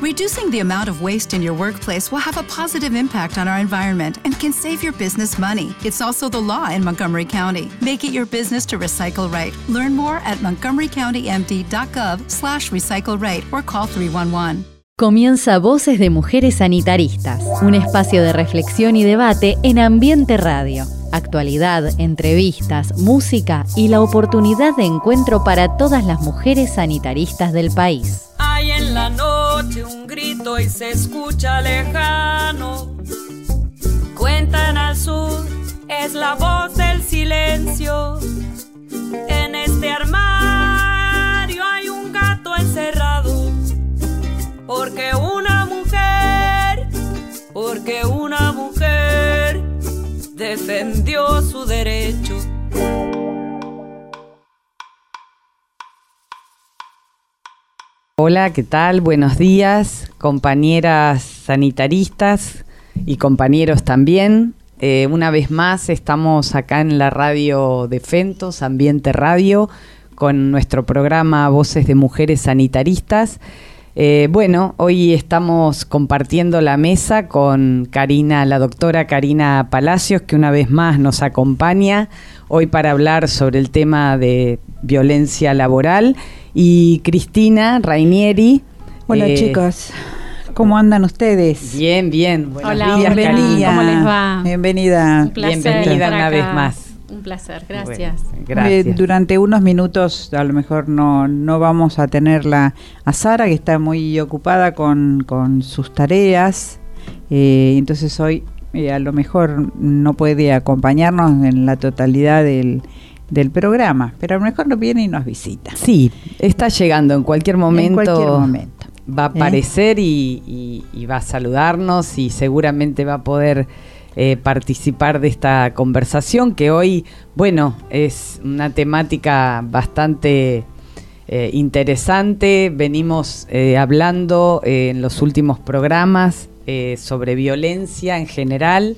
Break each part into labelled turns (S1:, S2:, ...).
S1: Reducing the amount of waste in your workplace will have a positive impact on our environment and can save your business money. It's also the law in Montgomery County. Make it your business to recycle right. Learn more at montgomerycountymd.gov slash recycle right or call 311.
S2: Comienza Voces de Mujeres Sanitaristas, un espacio de reflexión y debate en Ambiente Radio. Actualidad, entrevistas, música y la oportunidad de encuentro para todas las mujeres sanitaristas del país.
S3: Un grito y se escucha lejano. Cuentan al sur, es la voz del silencio. En este armario hay un gato encerrado. Porque una mujer, porque una mujer defendió su derecho.
S4: Hola, ¿qué tal? Buenos días, compañeras sanitaristas y compañeros también. Eh, una vez más estamos acá en la radio de Fentos, Ambiente Radio, con nuestro programa Voces de Mujeres Sanitaristas. Eh, bueno, hoy estamos compartiendo la mesa con Karina, la doctora Karina Palacios, que una vez más nos acompaña hoy para hablar sobre el tema de violencia laboral y Cristina Rainieri.
S5: Hola
S4: eh,
S5: chicos, ¿cómo andan ustedes?
S4: Bien, bien. Buenos
S6: Hola,
S4: días,
S5: bienvenida.
S6: ¿Cómo les va?
S5: Bienvenida.
S6: Un placer
S4: Bienvenida una
S6: acá.
S4: vez más.
S6: Un placer, gracias.
S4: Bueno, gracias.
S5: Eh, durante unos minutos a lo mejor no, no vamos a tenerla a Sara, que está muy ocupada con, con sus tareas. Eh, entonces hoy eh, a lo mejor no puede acompañarnos en la totalidad del, del programa, pero a lo mejor nos viene y nos visita.
S4: Sí, está llegando en cualquier momento.
S5: En cualquier momento.
S4: Va a
S5: ¿Eh?
S4: aparecer y, y- y va a saludarnos y seguramente va a poder eh, participar de esta conversación que hoy, bueno, es una temática bastante eh, interesante. Venimos eh, hablando en los últimos programas sobre violencia en general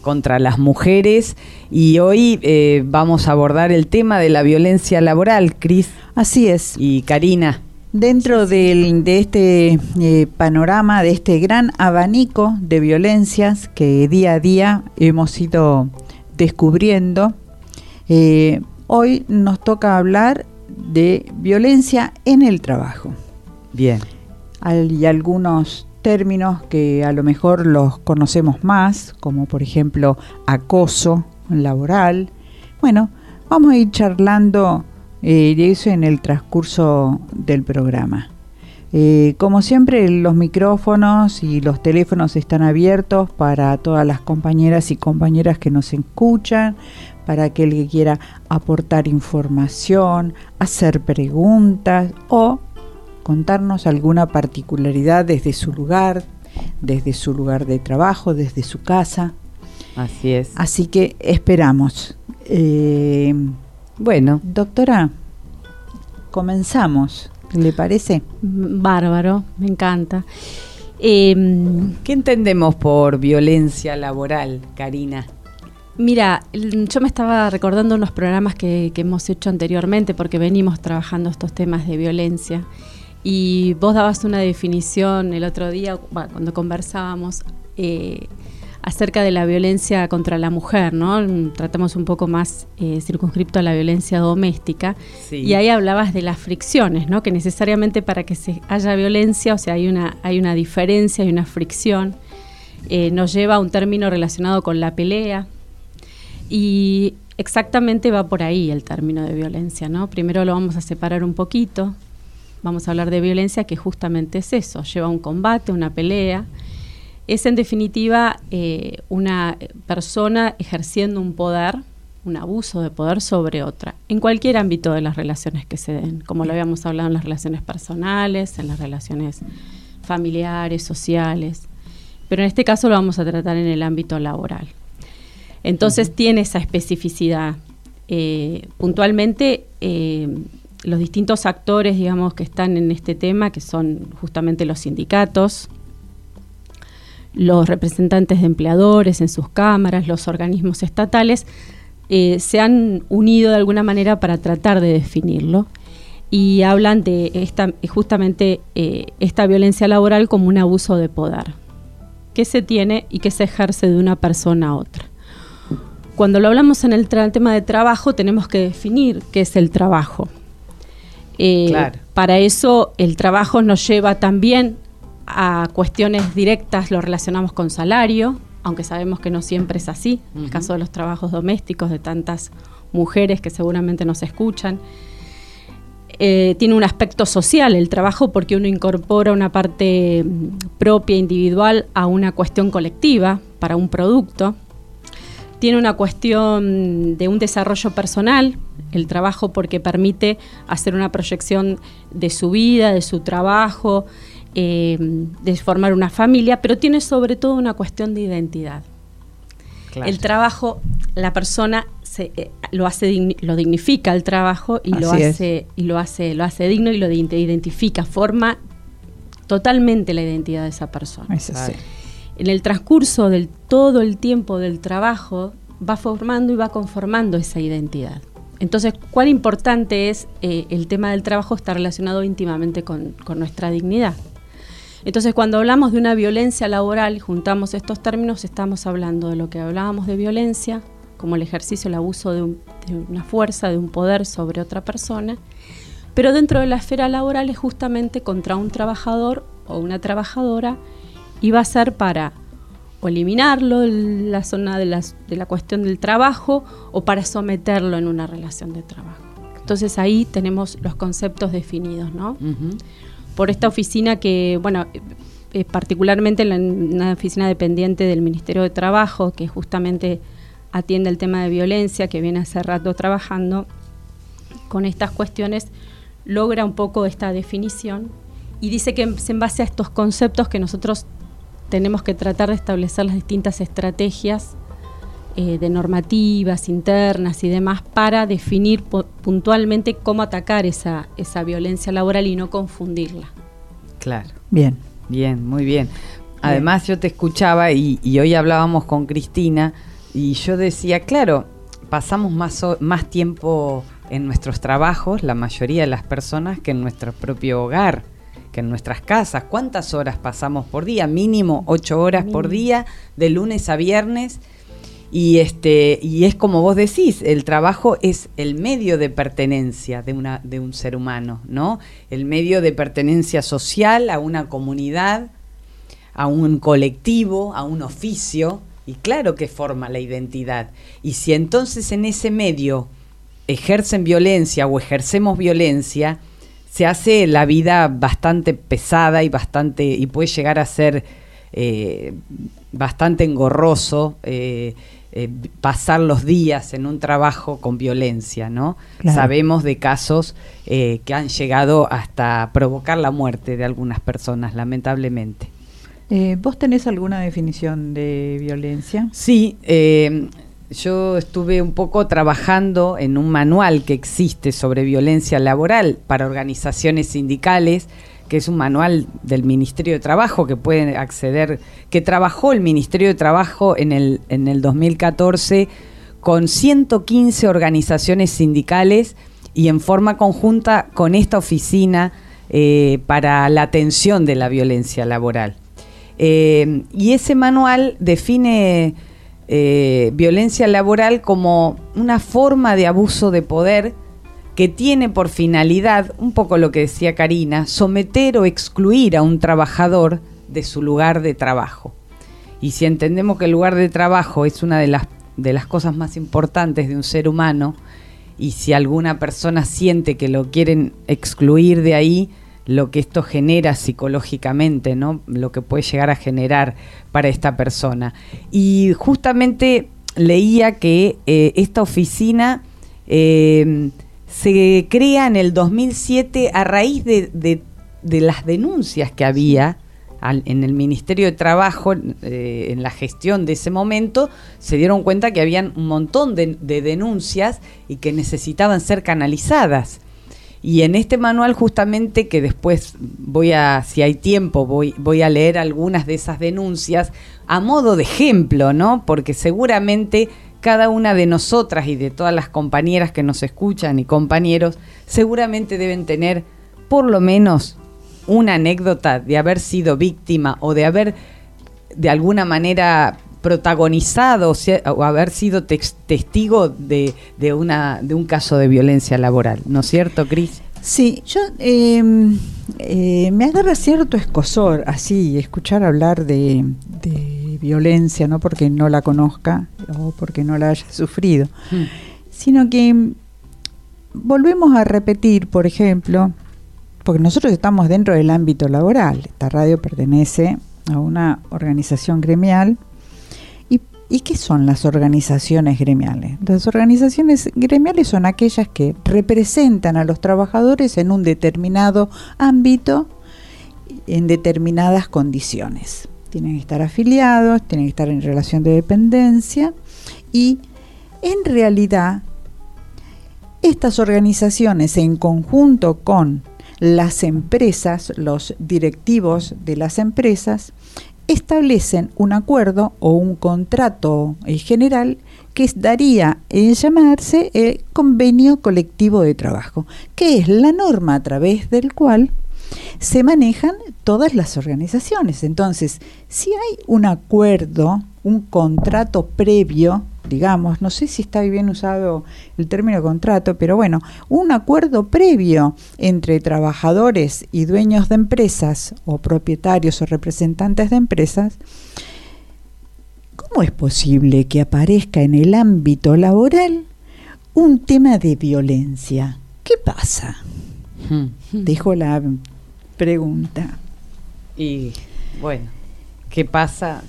S4: contra las mujeres y hoy eh, vamos a abordar el tema de la violencia laboral, Cris
S5: Así es.
S4: y Karina.
S5: Dentro del- de este eh, panorama, de este gran abanico de violencias que día a día hemos ido descubriendo, eh, hoy nos toca hablar de violencia en el trabajo.
S4: Bien.
S5: Hay algunos términos que a lo mejor los conocemos más, como por ejemplo acoso laboral. Bueno, vamos a ir charlando eh, de eso en el transcurso del programa. Eh, como siempre, los micrófonos y los teléfonos están abiertos para todas las compañeras y compañeras que nos escuchan, para aquel que quiera aportar información, hacer preguntas o contarnos alguna particularidad desde su lugar, desde su lugar de trabajo, desde su casa.
S4: Así es.
S5: Así que esperamos. Eh,
S4: Bueno,
S5: doctora, comenzamos. ¿Le parece?
S6: Bárbaro, me encanta. Eh,
S4: ¿qué entendemos por violencia laboral, Karina?
S6: mira, yo me estaba recordando unos programas que, que hemos hecho anteriormente porque venimos trabajando estos temas de violencia. Y vos dabas una definición el otro día, bueno, cuando conversábamos, eh, acerca de la violencia contra la mujer, ¿no? Tratamos un poco más eh, circunscripto a la violencia doméstica.
S4: Sí.
S6: Y ahí hablabas de las fricciones, ¿no? Que necesariamente para que se haya violencia, o sea, hay una, hay una diferencia, hay una fricción, eh, nos lleva a un término relacionado con la pelea. Y exactamente va por ahí el término de violencia, ¿no? Primero lo vamos a separar un poquito. Vamos a hablar de violencia, que justamente es eso, lleva un combate, una pelea. Es en definitiva eh, una persona ejerciendo un poder, un abuso de poder sobre otra, en cualquier ámbito de las relaciones que se den, como lo habíamos hablado en las relaciones personales, en las relaciones familiares, sociales, pero en este caso lo vamos a tratar en el ámbito laboral. Entonces tiene esa especificidad. Eh, puntualmente, eh, los distintos actores, digamos, que están en este tema, que son justamente los sindicatos, los representantes de empleadores en sus cámaras, los organismos estatales, eh, se han unido de alguna manera para tratar de definirlo. y hablan de esta, justamente eh, esta violencia laboral como un abuso de poder que se tiene y que se ejerce de una persona a otra. Cuando lo hablamos en el tema de trabajo, tenemos que definir qué es el trabajo. Eh, para eso el trabajo nos lleva también a cuestiones directas, lo relacionamos con salario, aunque sabemos que no siempre es así, en el caso de los trabajos domésticos de tantas mujeres que seguramente nos escuchan. Eh, tiene un aspecto social el trabajo porque uno incorpora una parte mm, propia, individual, a una cuestión colectiva para un producto. Tiene una cuestión de un desarrollo personal, el trabajo porque permite hacer una proyección de su vida, de su trabajo, eh, de formar una familia, pero tiene sobre todo una cuestión de identidad. El trabajo, la persona eh, lo hace lo dignifica el trabajo y lo hace y lo hace lo hace digno y lo identifica, forma totalmente la identidad de esa persona. En el transcurso del todo el tiempo del trabajo va formando y va conformando esa identidad. Entonces, cuán importante es eh, el tema del trabajo está relacionado íntimamente con, nuestra dignidad. Entonces, cuando hablamos de una violencia laboral juntamos estos términos, estamos hablando de lo que hablábamos de violencia, como el ejercicio, el abuso de, una fuerza, de un poder sobre otra persona, pero dentro de la esfera laboral es justamente contra un trabajador o una trabajadora y va a ser para o eliminarlo en la zona de, la cuestión del trabajo o para someterlo en una relación de trabajo. Entonces ahí tenemos los conceptos definidos, ¿no? Por esta oficina que, bueno, eh, particularmente en una oficina dependiente del Ministerio de Trabajo, que justamente atiende el tema de violencia, que viene hace rato trabajando con estas cuestiones, logra un poco esta definición y dice que en base a estos conceptos que nosotros tenemos que tratar de establecer las distintas estrategias eh, de normativas internas y demás para definir puntualmente cómo atacar esa, esa violencia laboral y no confundirla.
S4: Claro. Bien. Bien, muy bien. Además yo te escuchaba y, y hoy hablábamos con Cristina y yo decía, claro, pasamos más, más tiempo en nuestros trabajos, la mayoría de las personas, que en nuestro propio hogar, que en nuestras casas. ¿Cuántas horas pasamos por día? Mínimo ocho horas por día, de lunes a viernes. Y, este, y es como vos decís, el trabajo es el medio de pertenencia de, una, de un ser humano, ¿no? El medio de pertenencia social a una comunidad, a un colectivo, a un oficio. Y claro que forma la identidad. Y si entonces en ese medio ejercen violencia o ejercemos violencia, se hace la vida bastante pesada y bastante y puede llegar a ser eh, bastante engorroso eh, eh, pasar los días en un trabajo con violencia, ¿no? Sabemos de casos que han llegado hasta provocar la muerte de algunas personas, lamentablemente.
S5: Eh, ¿Vos tenés alguna definición de violencia?
S4: Sí, eh, yo estuve un poco trabajando en un manual que existe sobre violencia laboral para organizaciones sindicales, que es un manual del Ministerio de Trabajo que pueden acceder, que trabajó el Ministerio de Trabajo en el, en el 2014 con 115 organizaciones sindicales y en forma conjunta con esta oficina eh, para la atención de la violencia laboral. Eh, y ese manual define eh, violencia laboral como una forma de abuso de poder que tiene por finalidad, un poco lo que decía Karina, someter o excluir a un trabajador de su lugar de trabajo. Y si entendemos que el lugar de trabajo es una de las, de las cosas más importantes de un ser humano, y si alguna persona siente que lo quieren excluir de ahí, lo que esto genera psicológicamente, ¿no? Lo que puede llegar a generar para esta persona. Y justamente leía que eh, esta oficina eh, se crea en el 2007 a raíz de, las denuncias que había en el Ministerio de Trabajo, eh, en la gestión de ese momento, se dieron cuenta que habían un montón de denuncias y que necesitaban ser canalizadas. Y en este manual justamente que después voy a, si hay tiempo, voy, voy a leer algunas de esas denuncias a modo de ejemplo, ¿no? Porque seguramente cada una de nosotras y de todas las compañeras que nos escuchan y compañeros seguramente deben tener por lo menos una anécdota de haber sido víctima o de haber de alguna manera protagonizado o, haber sido testigo de, de, una, de un caso de violencia laboral, ¿no es cierto, Cris?
S5: Sí, yo em, eh, me agarra cierto escosor así escuchar hablar de, de, violencia, no porque no la conozca o porque no la haya sufrido, hmm. sino que volvemos a repetir, por ejemplo, porque nosotros estamos dentro del ámbito laboral, esta radio pertenece a una organización gremial ¿Y qué son las organizaciones gremiales? Las organizaciones gremiales son aquellas que representan a los trabajadores en un determinado ámbito, en determinadas condiciones. Tienen que estar afiliados, tienen que estar en relación de dependencia y en realidad estas organizaciones en conjunto con las empresas, los directivos de las empresas, establecen un acuerdo o un contrato eh, general que daría en llamarse el convenio colectivo de trabajo, que es la norma a través del cual se manejan todas las organizaciones. Entonces, si hay un acuerdo, un contrato previo digamos, no sé si está bien usado el término contrato, pero bueno, un acuerdo previo entre trabajadores y dueños de empresas o propietarios o representantes de empresas, ¿cómo es posible que aparezca en el ámbito laboral un tema de violencia? ¿Qué pasa? Hmm. Dejo la pregunta.
S4: Y bueno, ¿qué pasa?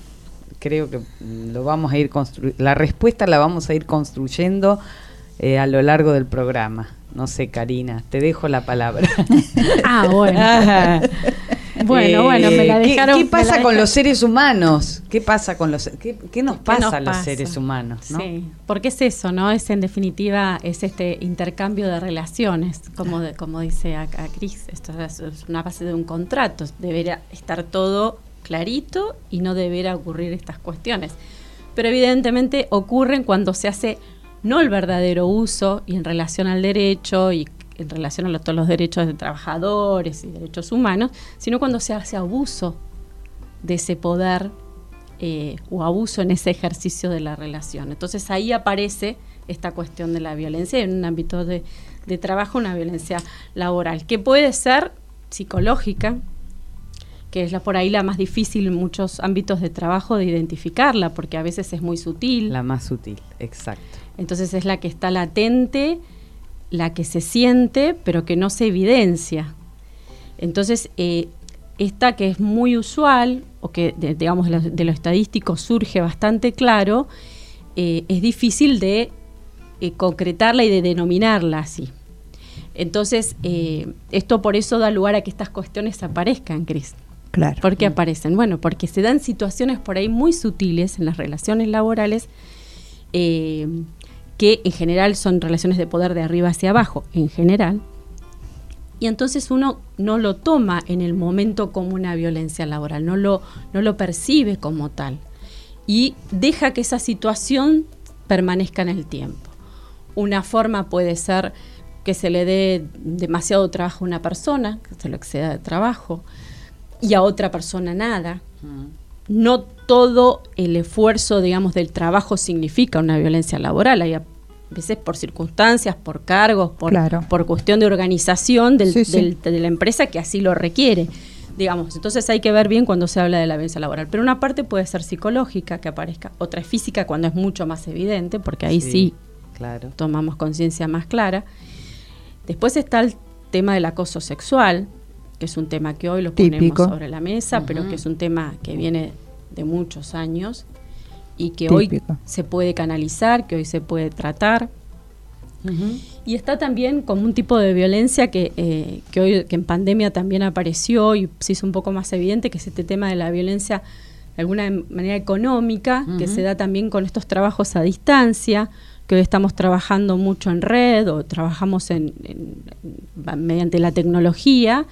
S4: Creo que lo vamos a ir la respuesta la vamos a ir construyendo eh, a lo largo del programa. No sé, Karina, te dejo la palabra.
S6: ah, bueno. Bueno, bueno, me la dejaron.
S4: ¿Qué, pasa con los seres humanos? ¿Qué pasa con los qué, nos pasa a los seres humanos?
S6: Sí, porque es eso, ¿no? Es en definitiva es este intercambio de relaciones, como como dice acá Cris, esto es una base de un contrato, debería estar todo clarito y no deberá ocurrir estas cuestiones. Pero evidentemente ocurren cuando se hace no el verdadero uso y en relación al derecho y en relación a todos los derechos de trabajadores y derechos humanos, sino cuando se hace abuso de ese poder eh, o abuso en ese ejercicio de la relación. Entonces ahí aparece esta cuestión de la violencia en un ámbito de trabajo, una violencia laboral, que puede ser psicológica, que es la, por ahí la más difícil en muchos ámbitos de trabajo de identificarla, porque a veces es muy sutil.
S4: La más sutil, exacto.
S6: Entonces es la que está latente, la que se siente, pero que no se evidencia. Entonces, eh, esta que es muy usual, o que digamos de lo, estadístico surge bastante claro, eh, es difícil de eh, concretarla y de denominarla así. Entonces, esto por eso da lugar a que estas cuestiones aparezcan, Cris.
S5: Claro.
S6: ¿Por qué aparecen? Bueno, porque se dan situaciones por ahí muy sutiles en las relaciones laborales eh, que en general son relaciones de poder de arriba hacia abajo, en general. Y entonces uno no lo toma en el momento como una violencia laboral, no lo, no lo percibe como tal. Y deja que esa situación permanezca en el tiempo. Una forma puede ser que se le dé demasiado trabajo a una persona, que se lo exceda de trabajo y a otra persona nada. No todo el esfuerzo, digamos, del trabajo significa una violencia laboral. Hay a veces por circunstancias, por cargos, por, por cuestión de organización del, de la empresa que así lo requiere. Digamos, entonces hay que ver bien cuando se habla de la violencia laboral. Pero una parte puede ser psicológica que aparezca, otra es física cuando es mucho más evidente, porque ahí sí, claro. tomamos conciencia más clara. Después está el tema del acoso sexual, que es un tema que hoy lo ponemos sobre la mesa, pero que es un tema que viene de muchos años y que hoy se puede canalizar, que hoy se puede tratar. Y está también como un tipo de violencia que, eh, que hoy que en pandemia también apareció y se hizo un poco más evidente, que es este tema de la violencia de alguna manera económica, que se da también con estos trabajos a distancia, que hoy estamos trabajando mucho en red o trabajamos en, mediante la tecnología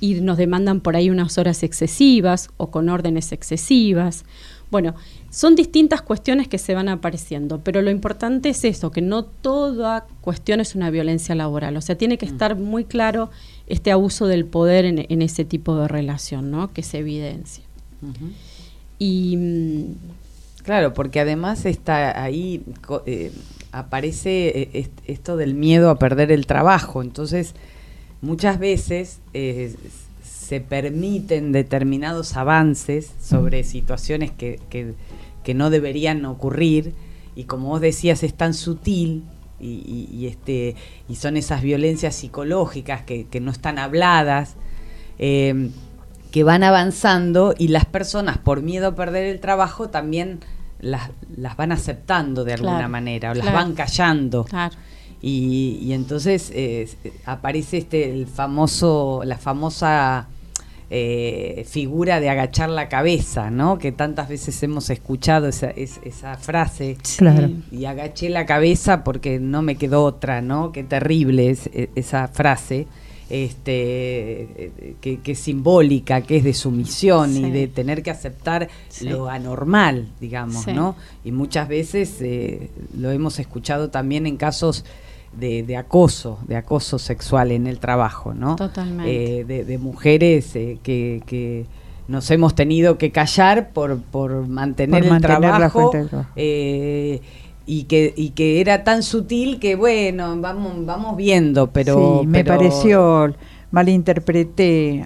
S6: y nos demandan por ahí unas horas excesivas o con órdenes excesivas. Bueno, son distintas cuestiones que se van apareciendo, pero lo importante es eso, que no toda cuestión es una violencia laboral. O sea, tiene que mm. estar muy claro este abuso del poder en, ese tipo de relación, ¿no? Que se evidencia.
S4: Y mm, claro, porque además está ahí eh, aparece eh, esto del miedo a perder el trabajo. Entonces, muchas veces eh, se permiten determinados avances sobre situaciones que, que, no deberían ocurrir y como vos decías es tan sutil y, este y son esas violencias psicológicas que, no están habladas eh, que van avanzando y las personas por miedo a perder el trabajo también las, las van aceptando de alguna manera o las van callando y, entonces eh, aparece este el famoso la famosa eh, figura de agachar la cabeza, ¿no? Que tantas veces hemos escuchado esa, esa frase.
S5: Claro.
S4: Y agaché la cabeza porque no me quedó otra, ¿no? Qué terrible es e, esa frase. Este, que, es simbólica, que es de sumisión y de tener que aceptar lo anormal, digamos, ¿no? Y muchas veces eh, lo hemos escuchado también en casos de, acoso, de acoso sexual en el trabajo, ¿no?
S6: Totalmente.
S4: Eh, de, mujeres eh, que, que, nos hemos tenido que callar por, por mantener el trabajo. Eh, y que, y que era tan sutil que bueno, vamos, vamos viendo, pero...
S5: Sí, me pareció malinterpreté.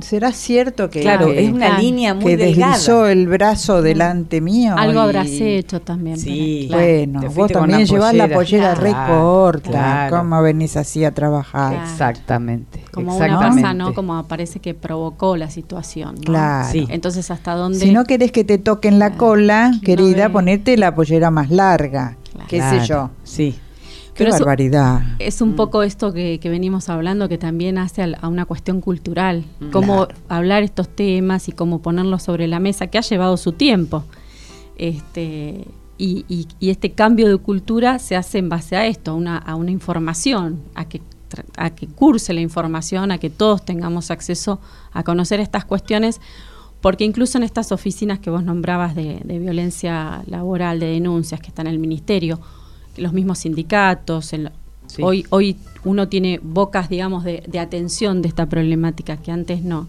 S5: ¿Será cierto que,
S4: claro, es una línea muy
S5: que
S4: deslizó
S5: el brazo delante mío?
S6: Algo habrás hecho también.
S4: Sí,
S5: bueno, vos también llevás la pollera recorta. ¿Cómo venís así a trabajar?
S4: Exactamente.
S6: Como
S4: exactamente.
S6: una ¿no? Como parece que provocó la situación.
S5: Claro.
S6: Entonces, ¿hasta dónde?
S5: Si no querés que te toquen la cola, querida, ponete la pollera más larga. ¿Qué sé yo?
S4: Sí.
S5: Qué barbaridad.
S6: Es un mm. poco esto que, venimos hablando que también hace a, una cuestión cultural, mm. cómo hablar estos temas y cómo ponerlos sobre la mesa, que ha llevado su tiempo. Este, y, este cambio de cultura se hace en base a esto, a una, a una información, a que, a que curse la información, a que todos tengamos acceso a conocer estas cuestiones, porque incluso en estas oficinas que vos nombrabas de, de violencia laboral, de denuncias que están en el ministerio, los mismos sindicatos. hoy, hoy uno tiene bocas, digamos, de, atención de esta problemática que antes no.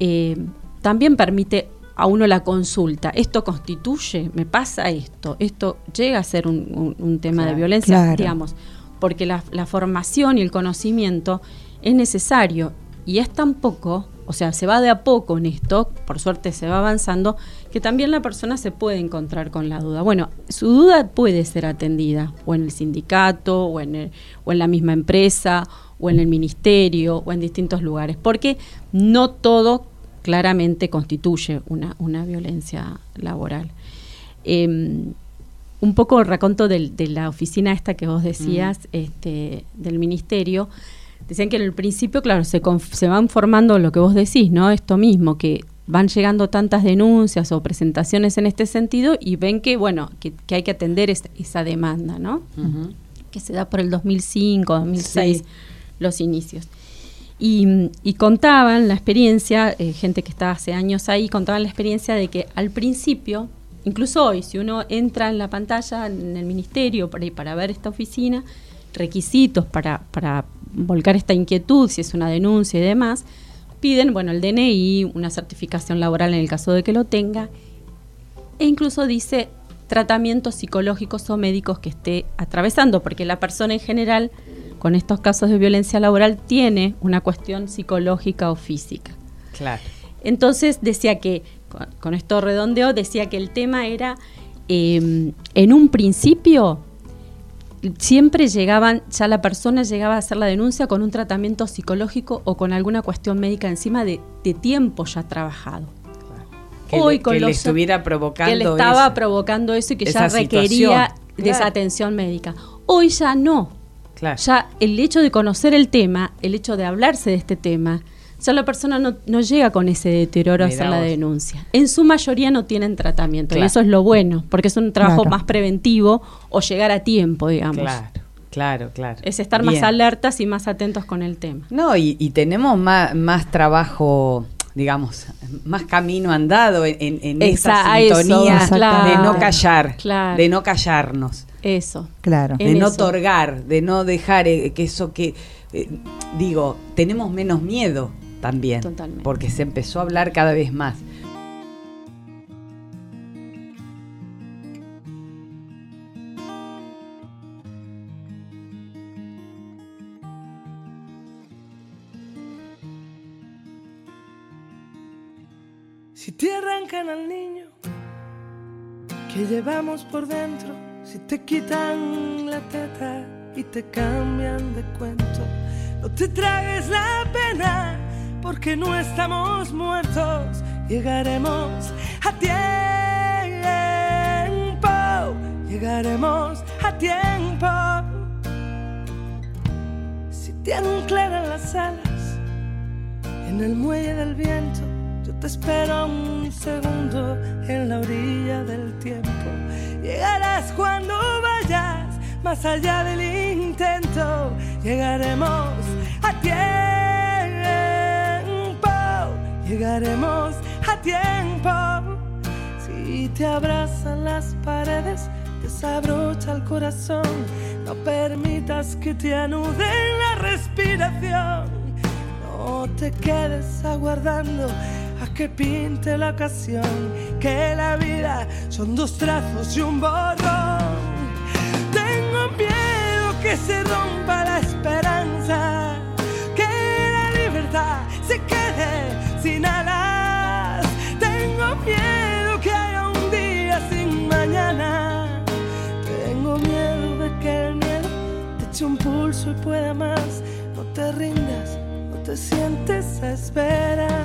S6: Eh, también permite a uno la consulta. Esto constituye, me pasa esto, esto llega a ser un, tema de violencia, digamos, porque la, la, formación y el conocimiento es necesario y es tan poco o sea, se va de a poco en esto, por suerte se va avanzando, que también la persona se puede encontrar con la duda. Bueno, su duda puede ser atendida o en el sindicato, o en, o en la misma empresa, o en el ministerio, o en distintos lugares, porque no todo claramente constituye una, una violencia laboral. Em, un poco el raconto de la oficina esta que vos decías, mm. este, del ministerio, Decían que en el principio, claro, se, se van formando lo que vos decís, ¿no? Esto mismo, que van llegando tantas denuncias o presentaciones en este sentido y ven que, bueno, que, hay que atender esa demanda, ¿no? Que se da por el 2005, 2006, los inicios. Y, contaban la experiencia, eh, gente que está hace años ahí, contaban la experiencia de que al principio, incluso hoy, si uno entra en la pantalla, en el ministerio, para, para ver esta oficina, requisitos para, para volcar esta inquietud, si es una denuncia y demás, piden, bueno, el DNI, una certificación laboral en el caso de que lo tenga, e incluso dice tratamientos psicológicos o médicos que esté atravesando, porque la persona en general con estos casos de violencia laboral tiene una cuestión psicológica o física.
S4: Claro.
S6: Entonces decía que, con, esto redondeo, decía que el tema era, eh, en un principio, siempre llegaban, ya la persona llegaba a hacer la denuncia con un tratamiento psicológico o con alguna cuestión médica encima de, tiempo ya trabajado.
S4: Que Hoy con le estuviera provocando
S6: que le estaba provocando eso y que ya requería de esa atención médica. Hoy ya no. Ya el hecho de conocer el tema, el hecho de hablarse de este tema, ya la persona no, no llega con ese deterioro a hacer la denuncia. En su mayoría no tienen tratamiento y eso es lo bueno, porque es un trabajo más preventivo o llegar a tiempo, digamos.
S4: Claro. Claro, claro.
S6: Es estar más alertas y más atentos con el tema.
S4: No, y, tenemos más, más trabajo digamos, más camino andado en, esa, sintonía de no callar, de no callarnos.
S6: Eso.
S5: Claro.
S4: De no otorgar, de no dejar eh, que eso que, eh, digo, tenemos menos miedo también. Totalmente. Porque se empezó a hablar cada vez más.
S7: Si te arrancan al niño que llevamos por dentro, si te quitan la teta y te cambian de cuento, no te tragues la pena porque no estamos muertos, llegaremos a tiempo, llegaremos a tiempo. Si te anclaran las alas en el muelle del viento, te espero un segundo en la orilla del tiempo. Llegarás cuando vayas más allá del intento. Llegaremos a tiempo. Llegaremos a tiempo. Si te abrazan las paredes, desabrocha el corazón. No permitas que te anuden la respiración. No te quedes aguardando que pinte la ocasión, que la vida son dos trazos y un borrón. Tengo miedo que se rompa la esperanza, que la libertad sin alas. Tengo miedo que haya un día sin mañana. Tengo miedo de que el miedo te eche un pulso y pueda más. No te rindas, no te sientes a esperar.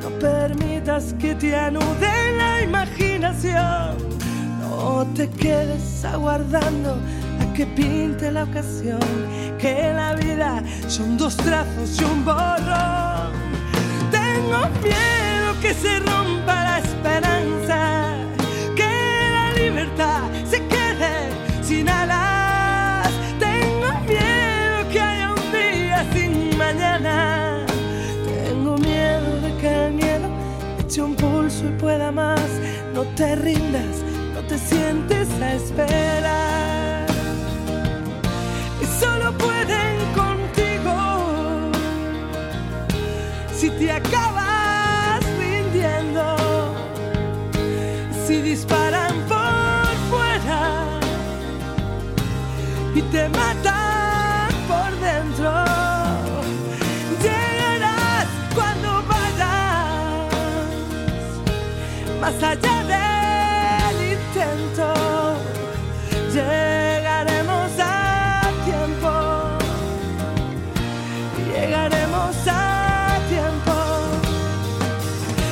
S7: Permitas que te anude la imaginación. No te quedes aguardando a que pinte la ocasión. Que la vida son dos trazos y un borrón. Tengo miedo que se rompa la esperanza. Que la libertad se y pueda más. No te rindas, no te sientes a esperar. Y solo pueden contigo si te acabas rindiendo. Si disparan por fuera y te matan allá del intento, llegaremos a tiempo, llegaremos a tiempo,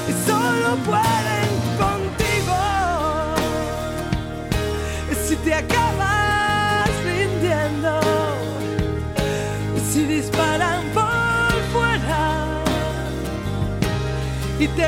S7: y solo pueden contigo, si te acabas rindiendo, si disparan por fuera y te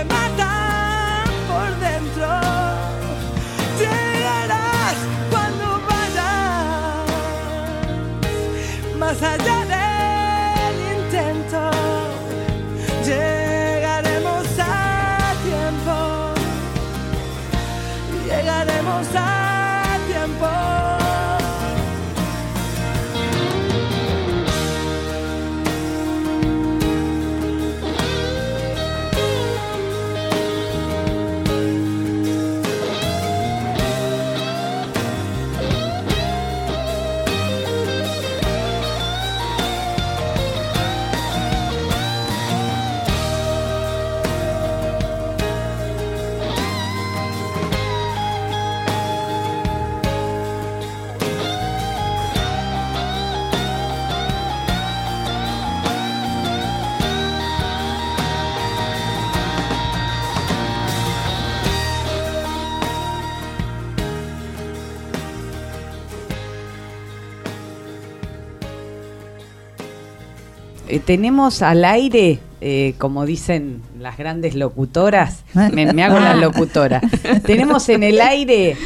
S4: tenemos al aire, eh, como dicen las grandes locutoras, me, me hago la locutora, tenemos en el aire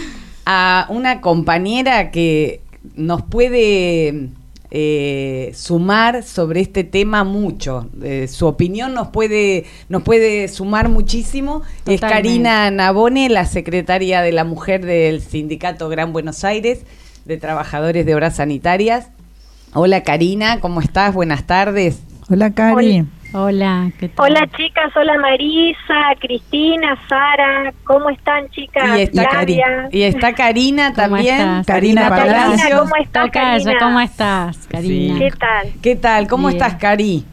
S4: a una compañera que nos puede eh, sumar sobre este tema mucho. Eh, su opinión nos puede, nos puede sumar muchísimo. Es. Karina Nabone, la secretaria de la mujer del Sindicato Gran Buenos Aires de Trabajadores de Obras Sanitarias. Hola Karina, ¿cómo estás? Buenas tardes.
S5: Hola, Cari.
S6: Hola, ¿qué tal?
S8: Hola chicas, hola Marisa, Cristina, Sara, ¿cómo están chicas?
S4: Y está, Cari- y está Karina
S6: ¿Cómo
S4: también.
S6: estás?
S5: Karina
S8: Karina,
S5: Palacio.
S8: ¿cómo estás Karina?
S6: ¿cómo estás, Karina?
S8: ¿Qué tal?
S4: ¿Qué tal? ¿Cómo
S6: Bien.
S4: estás, Cari?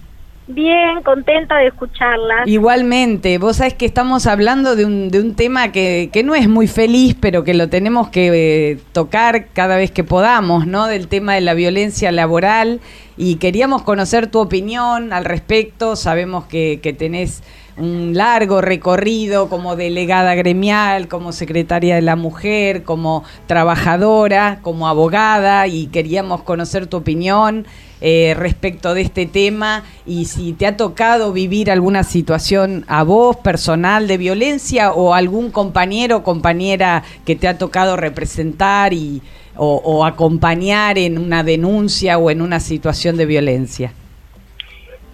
S8: Bien, contenta de escucharlas.
S4: Igualmente, vos sabés que estamos hablando de un, de un tema que, que no es muy feliz, pero que lo tenemos que eh, tocar cada vez que podamos, ¿no? Del tema de la violencia laboral. Y queríamos conocer tu opinión al respecto. Sabemos que, que tenés un largo recorrido como delegada gremial, como secretaria de la mujer, como trabajadora, como abogada, y queríamos conocer tu opinión eh, respecto de este tema y si te ha tocado vivir alguna situación a vos personal de violencia o algún compañero o compañera que te ha tocado representar y, o, o acompañar en una denuncia o en una situación de violencia.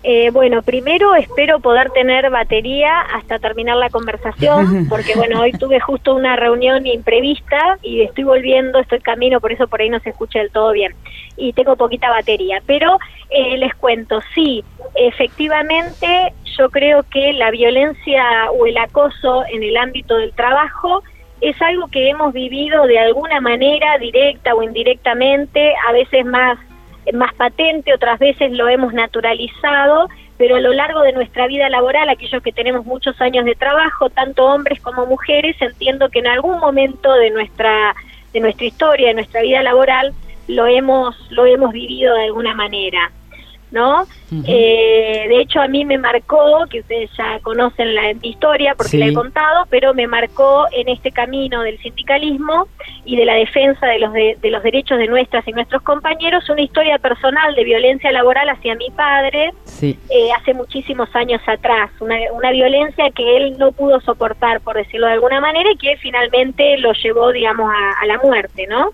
S8: Eh, bueno, primero espero poder tener batería hasta terminar la conversación, porque bueno, hoy tuve justo una reunión imprevista y estoy volviendo, estoy camino, por eso por ahí no se escucha del todo bien. Y tengo poquita batería, pero eh, les cuento, sí, efectivamente yo creo que la violencia o el acoso en el ámbito del trabajo es algo que hemos vivido de alguna manera, directa o indirectamente, a veces más más patente, otras veces lo hemos naturalizado, pero a lo largo de nuestra vida laboral, aquellos que tenemos muchos años de trabajo, tanto hombres como mujeres, entiendo que en algún momento de nuestra de nuestra historia, de nuestra vida laboral, lo hemos lo hemos vivido de alguna manera, ¿no? Eh, de hecho, a mí me marcó, que ustedes ya conocen la mi historia porque
S4: Sí.
S8: la he contado, pero me marcó en este camino del sindicalismo y de la defensa de los de, de los derechos de nuestras y nuestros compañeros una historia personal de violencia laboral hacia mi padre
S4: Sí.
S8: eh, hace muchísimos años atrás, una, una violencia que él no pudo soportar, por decirlo de alguna manera, y que finalmente lo llevó, digamos, a, a la muerte, ¿no?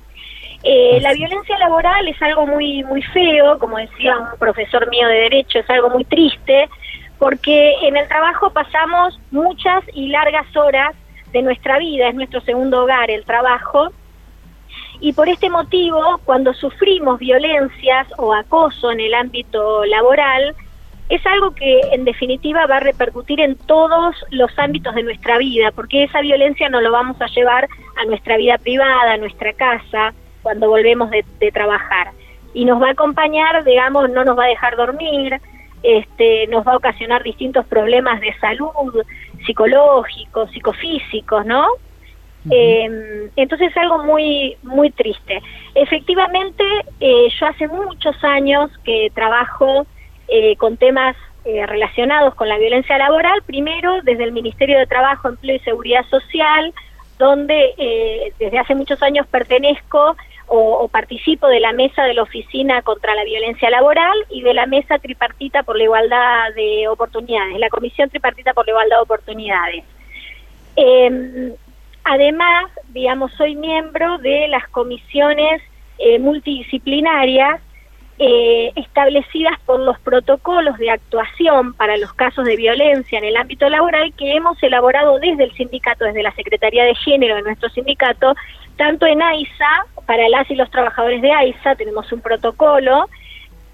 S8: Eh, la violencia laboral es algo muy muy feo, como decía un profesor mío de derecho, es algo muy triste, porque en el trabajo pasamos muchas y largas horas de nuestra vida, es nuestro segundo hogar el trabajo, y por este motivo, cuando sufrimos violencias o acoso en el ámbito laboral, es algo que en definitiva va a repercutir en todos los ámbitos de nuestra vida, porque esa violencia no lo vamos a llevar a nuestra vida privada, a nuestra casa, cuando volvemos de, de trabajar. Y nos va a acompañar, digamos, no nos va a dejar dormir, este, nos va a ocasionar distintos problemas de salud, psicológicos, psicofísicos, ¿no? Eh, entonces es algo muy muy triste. Efectivamente, eh, yo hace muchos años que trabajo eh, con temas eh, relacionados con la violencia laboral, primero desde el Ministerio de Trabajo, Empleo y Seguridad Social, donde eh, desde hace muchos años pertenezco o, participo de la mesa de la Oficina contra la Violencia Laboral y de la mesa tripartita por la igualdad de oportunidades, la Comisión Tripartita por la Igualdad de Oportunidades. Eh, además, digamos, soy miembro de las comisiones eh, multidisciplinarias eh, establecidas por los protocolos de actuación para los casos de violencia en el ámbito laboral que hemos elaborado desde el sindicato, desde la Secretaría de Género de nuestro sindicato, tanto en AISA, para las y los trabajadores de AISA, tenemos un protocolo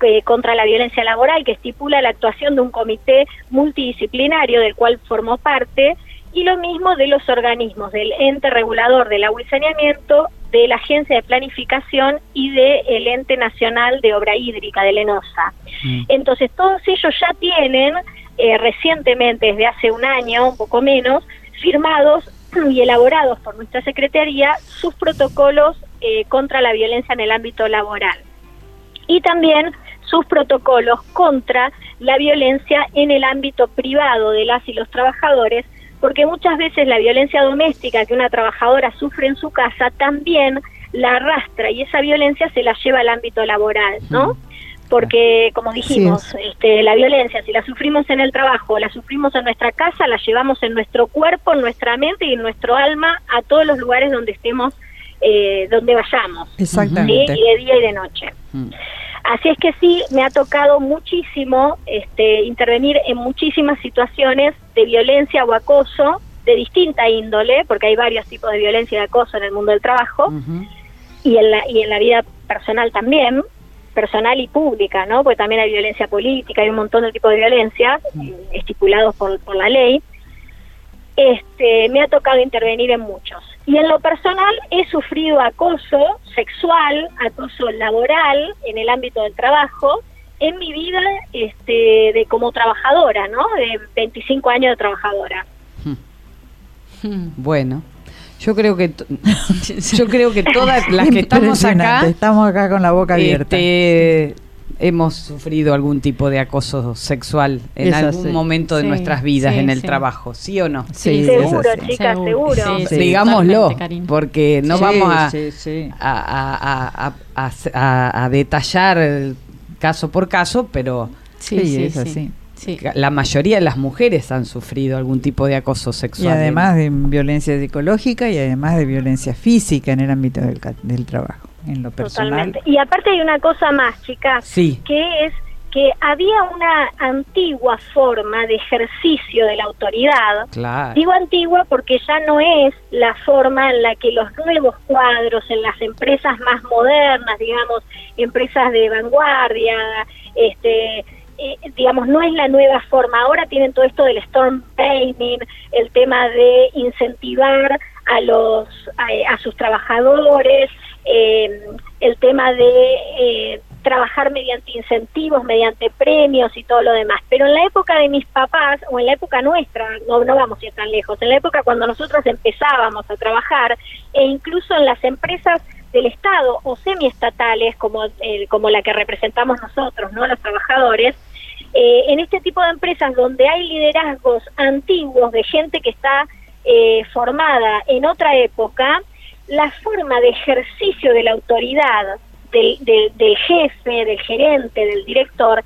S8: eh, contra la violencia laboral que estipula la actuación de un comité multidisciplinario del cual formó parte, y lo mismo de los organismos del ente regulador del agua y saneamiento, de la Agencia de Planificación y del Ente Nacional de Obra Hídrica, del ENOSA. Entonces, todos ellos ya tienen eh, recientemente, desde hace un año, un poco menos, firmados y elaborados por nuestra Secretaría sus protocolos eh, contra la violencia en el ámbito laboral. Y también sus protocolos contra la violencia en el ámbito privado de las y los trabajadores, porque muchas veces la violencia doméstica que una trabajadora sufre en su casa también la arrastra y esa violencia se la lleva al ámbito laboral, ¿no? Porque como dijimos, este, la violencia, si la sufrimos en el trabajo, la sufrimos en nuestra casa, la llevamos en nuestro cuerpo, en nuestra mente y en nuestro alma a todos los lugares donde estemos, eh, donde vayamos.
S5: Exactamente.
S8: Y de día y de noche.
S4: Mm.
S8: Así es que sí, me ha tocado muchísimo este, intervenir en muchísimas situaciones de violencia o acoso de distinta índole, porque hay varios tipos de violencia y de acoso en el mundo del trabajo y en la y en la vida personal también, personal y pública, ¿no? Porque también hay violencia política, hay un montón de tipos de violencia eh, estipulados por, por la ley. Este, me ha tocado intervenir en muchos. Y en lo personal he sufrido acoso sexual, acoso laboral en el ámbito del trabajo en mi vida este, de como trabajadora, ¿no? De 25 años de trabajadora.
S4: Bueno, yo creo que yo creo que todas las que estamos acá
S5: Estamos acá con la boca abierta.
S4: este, hemos sufrido algún tipo de acoso sexual en
S5: Es
S4: algún
S5: así.
S4: momento de
S6: Sí,
S4: nuestras vidas
S6: sí,
S4: en el
S6: sí.
S4: trabajo, ¿sí o no?
S5: Sí,
S8: seguro, chicas, seguro.
S6: Sí, sí,
S4: Digámoslo, porque no
S5: Sí,
S4: vamos a,
S5: sí, sí.
S4: a, a- a- a- a- a detallar caso por caso, pero
S5: Sí, es así.
S6: Sí.
S4: la mayoría de las mujeres han sufrido algún tipo de acoso
S5: Y
S4: sexual.
S5: además de violencia psicológica y además de violencia física en el ámbito del, ca- del trabajo, en lo personal.
S8: Totalmente. Y aparte hay una cosa más, chicas,
S4: Sí.
S8: que es que había una antigua forma de ejercicio de la autoridad.
S4: Claro.
S8: Digo antigua porque ya no es la forma en la que los nuevos cuadros en las empresas más modernas, digamos, empresas de vanguardia, este, eh, digamos, no es la nueva forma. Ahora tienen todo esto del storm training, el tema de incentivar a los a, a sus trabajadores, eh, el tema de eh, trabajar mediante incentivos, mediante premios y todo lo demás. Pero en la época de mis papás, o en la época nuestra, no, no vamos a ir tan lejos, en la época cuando nosotros empezábamos a trabajar, e incluso en las empresas del Estado o semiestatales, como, eh, como la que representamos nosotros, no los trabajadores, eh, en este tipo de empresas donde hay liderazgos antiguos de gente que está eh, formada en otra época, la forma de ejercicio de la autoridad del, del, del jefe, del gerente, del director,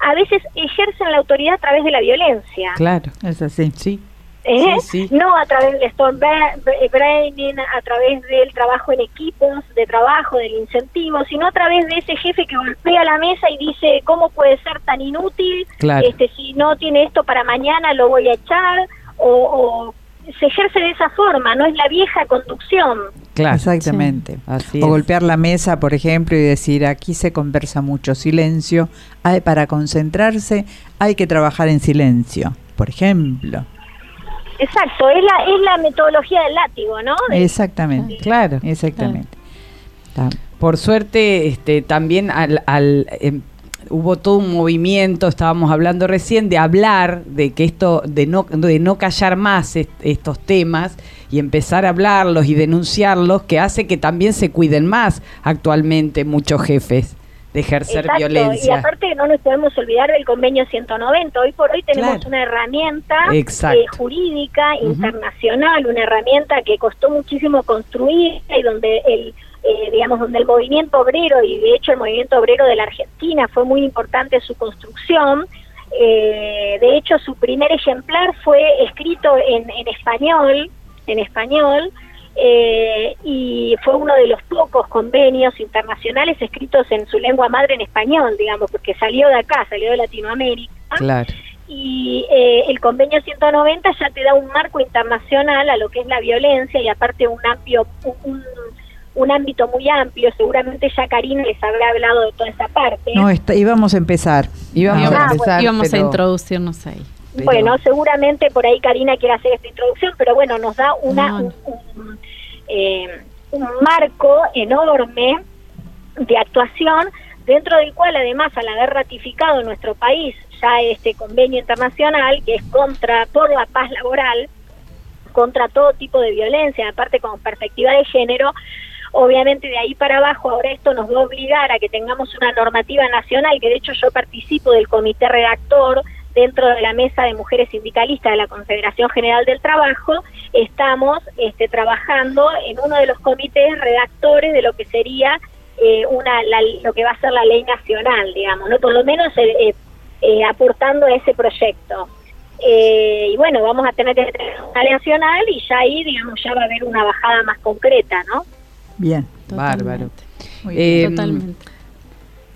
S8: a veces ejercen la autoridad a través de la violencia.
S4: Claro.
S5: Es así.
S4: Sí.
S8: ¿Eh?
S4: Sí, sí.
S8: No a través del storm bra- bra- braining, a través del trabajo en equipos de trabajo, del incentivo, sino a través de ese jefe que golpea la mesa y dice cómo puede ser tan inútil,
S4: Claro.
S8: este si no tiene esto para mañana lo voy a echar, o, o se ejerce de esa forma, no es la vieja conducción.
S4: Claro.
S5: Exactamente.
S4: Así
S5: o
S4: es.
S5: golpear la mesa, por ejemplo, y decir, aquí se conversa mucho, silencio. Hay, para concentrarse hay que trabajar en silencio, por ejemplo.
S8: Exacto, es la, es la metodología del látigo, ¿no? De-
S5: Exactamente.
S4: Claro.
S5: Exactamente.
S4: Por suerte, este, también al, al, em, hubo todo un movimiento, estábamos hablando recién, de hablar de que esto, de no, de no callar más est- estos temas y empezar a hablarlos y denunciarlos, que hace que también se cuiden más actualmente muchos jefes de ejercer
S8: Exacto, Y
S4: violencia.
S8: aparte no nos podemos olvidar del convenio 190. Hoy por hoy tenemos
S4: Claro.
S8: una herramienta eh, jurídica internacional, una herramienta que costó muchísimo construir y donde el eh, digamos donde el movimiento obrero y de hecho el movimiento obrero de la Argentina fue muy importante su construcción. Eh, de hecho su primer ejemplar fue escrito en, en español, en español. Eh, y fue uno de los pocos convenios internacionales escritos en su lengua madre en español, digamos, porque salió de acá, salió de Latinoamérica.
S4: Claro.
S8: Y eh, el convenio 190 ya te da un marco internacional a lo que es la violencia y aparte un amplio un, un ámbito muy amplio. Seguramente ya Karina les habrá hablado de toda esa parte.
S5: No, está, íbamos a empezar.
S4: Íbamos
S8: Ah,
S4: a empezar,
S6: Íbamos a introducirnos ahí.
S4: pero-
S8: Bueno, seguramente por ahí Karina quiere hacer esta introducción, pero bueno, nos da una,
S6: No, no.
S8: Un, un, eh, un marco enorme de actuación dentro del cual además al haber ratificado nuestro país ya este convenio internacional que es contra por la paz laboral contra todo tipo de violencia aparte con perspectiva de género obviamente de ahí para abajo ahora esto nos va a obligar a que tengamos una normativa nacional que de hecho yo participo del comité redactor dentro de la mesa de mujeres sindicalistas de la Confederación General del Trabajo estamos este, trabajando en uno de los comités redactores de lo que sería eh, una lo que va a ser la ley nacional, digamos, ¿no? Por lo menos eh, eh, aportando a ese proyecto. y bueno, vamos a tener que tener una ley nacional y ya ahí, digamos, ya va a haber una bajada más concreta, ¿no?
S5: Bien,
S4: bárbaro.
S6: Totalmente.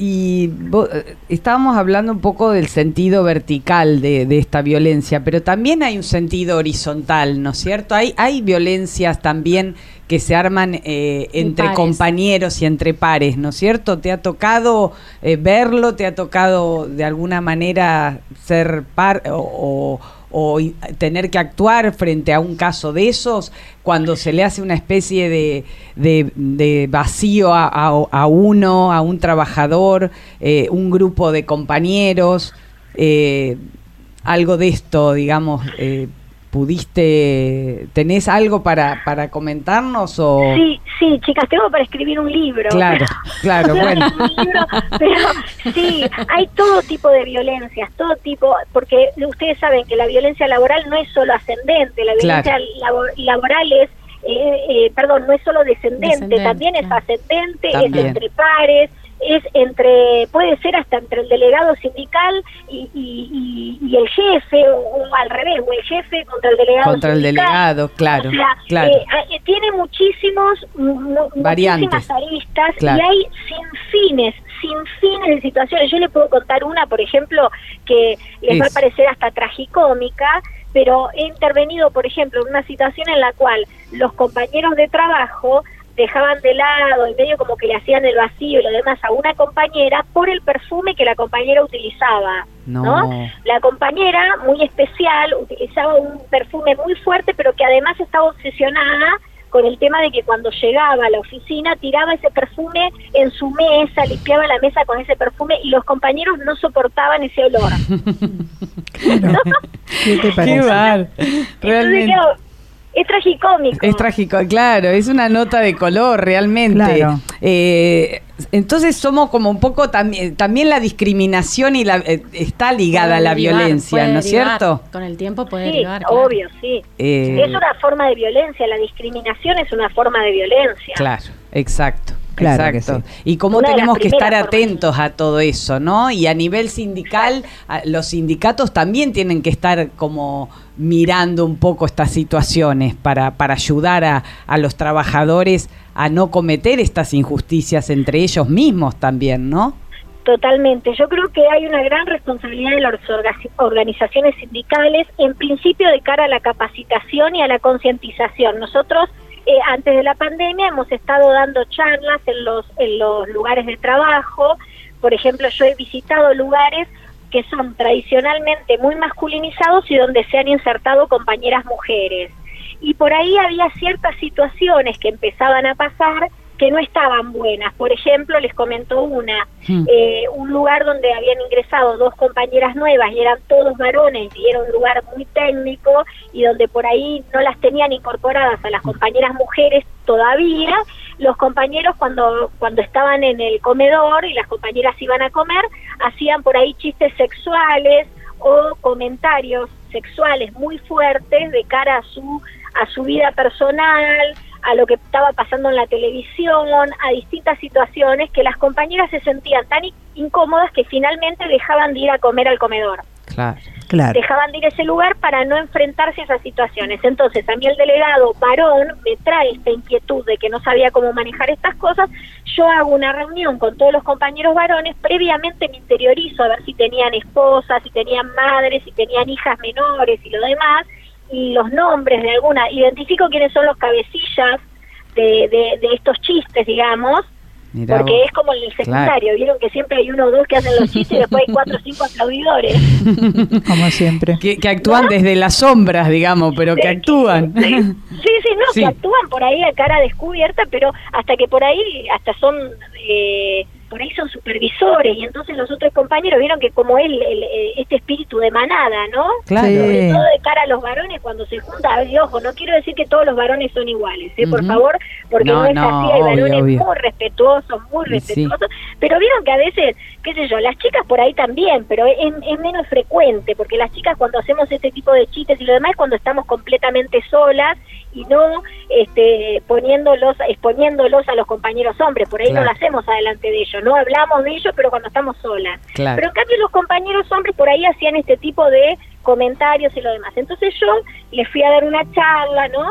S4: Y eh, estábamos hablando un poco del sentido vertical de, esta violencia, pero también hay un sentido horizontal, ¿no es cierto? Hay, hay violencias también que se arman eh, entre compañeros y entre pares, ¿no es cierto? ¿Te ha tocado eh, verlo? ¿Te ha tocado de alguna manera ser par o o tener que actuar frente a un caso de esos cuando se le hace una especie de, de, vacío a, uno, a un trabajador, eh, un grupo de compañeros, eh, algo de esto, digamos, eh, ¿Pudiste, tenés algo para, para comentarnos o...?
S8: Sí, sí, chicas, tengo para escribir un libro.
S4: Claro, claro, bueno.
S8: pero sí, hay todo tipo de violencias, todo tipo, porque ustedes saben que la violencia laboral no es solo ascendente, la violencia laboral es, eh, eh, perdón, no es solo descendente, también es ascendente, es entre pares, es entre, puede ser hasta entre el delegado sindical y, y, el jefe, o, al revés, o el jefe contra el delegado
S4: Contra el delegado, claro. claro.
S8: Eh, eh, tiene muchísimos, muchísimas aristas y hay sin fines, sin fines de situaciones. Yo le puedo contar una, por ejemplo, que les va a parecer hasta tragicómica, pero he intervenido, por ejemplo, en una situación en la cual los compañeros de trabajo dejaban de lado, en medio como que le hacían el vacío y lo demás a una compañera por el perfume que la compañera utilizaba. No. La compañera, muy especial, utilizaba un perfume muy fuerte, pero que además estaba obsesionada con el tema de que cuando llegaba a la oficina tiraba ese perfume en su mesa, limpiaba la mesa con ese perfume y los compañeros no soportaban ese olor.
S5: ¿Qué te parece?
S4: Realmente.
S8: Es tragicómico.
S4: Es trágico, claro, es una nota de color realmente. Eh, entonces somos como un poco también, también la discriminación y la eh, está ligada a la violencia, ¿no es cierto?
S6: Con el tiempo puede
S8: sí,
S6: derivar.
S8: Obvio, sí. Eh, es una forma de violencia, la discriminación es una forma de violencia.
S4: Claro, exacto. Exacto. Y cómo tenemos que estar atentos a todo eso, ¿no? Y a nivel sindical, los sindicatos también tienen que estar como mirando un poco estas situaciones para, para ayudar a, a los trabajadores a no cometer estas injusticias entre ellos mismos también, ¿no?
S8: Totalmente. Yo creo que hay una gran responsabilidad de las organizaciones sindicales, en principio de cara a la capacitación y a la concientización. Nosotros, eh, antes de la pandemia, hemos estado dando charlas en los, en los lugares de trabajo. Por ejemplo, yo he visitado lugares que son tradicionalmente muy masculinizados y donde se han insertado compañeras mujeres. Y por ahí había ciertas situaciones que empezaban a pasar que no estaban buenas. Por ejemplo, les comento una, hmm. eh, un lugar donde habían ingresado dos compañeras nuevas y eran todos varones y era un lugar muy técnico y donde por ahí no las tenían incorporadas a las compañeras mujeres todavía. Los compañeros cuando, cuando estaban en el comedor y las compañeras iban a comer, hacían por ahí chistes sexuales o comentarios sexuales muy fuertes de cara a su, a su vida personal, a lo que estaba pasando en la televisión, a distintas situaciones que las compañeras se sentían tan incómodas que finalmente dejaban de ir a comer al comedor.
S4: Claro.
S8: Dejaban de ir a ese lugar para no enfrentarse a esas situaciones. Entonces, a mí el delegado varón me trae esta inquietud de que no sabía cómo manejar estas cosas. Yo hago una reunión con todos los compañeros varones, previamente me interiorizo a ver si tenían esposas, si tenían madres, si tenían hijas menores y lo demás y los nombres de alguna, identifico quiénes son los cabecillas de, de, estos chistes, digamos, porque es como el secundario, vieron que siempre hay uno o dos que hacen los chistes y después hay cuatro o cinco aplaudidores.
S5: como siempre.
S4: Que, actúan desde las sombras, digamos, pero que actúan.
S8: Sí, sí, no, que actúan por ahí a cara descubierta, pero hasta que por ahí hasta son... Eh, por ahí son supervisores y entonces los otros compañeros vieron que como él, el, eh, este espíritu de manada, ¿no?
S4: Claro.
S8: Sobre todo de cara a los varones cuando se junta, y ojo, no quiero decir que todos los varones son iguales, ¿eh? por favor, porque
S4: No,
S8: no, es
S4: no,
S8: así, hay
S4: obvio,
S8: varones
S4: obvio.
S8: muy respetuosos, muy
S4: sí.
S8: respetuosos, pero vieron que a veces, qué sé yo, las chicas por ahí también, pero es, es menos frecuente, porque las chicas cuando hacemos este tipo de chistes y lo demás es cuando estamos completamente solas y no este, poniéndolos, exponiéndolos a los compañeros hombres, por ahí
S4: Claro.
S8: no lo hacemos adelante de ellos, no hablamos de ellos, pero cuando estamos solas.
S4: Claro.
S8: Pero en cambio los compañeros hombres por ahí hacían este tipo de comentarios y lo demás. Entonces yo les fui a dar una charla, ¿no?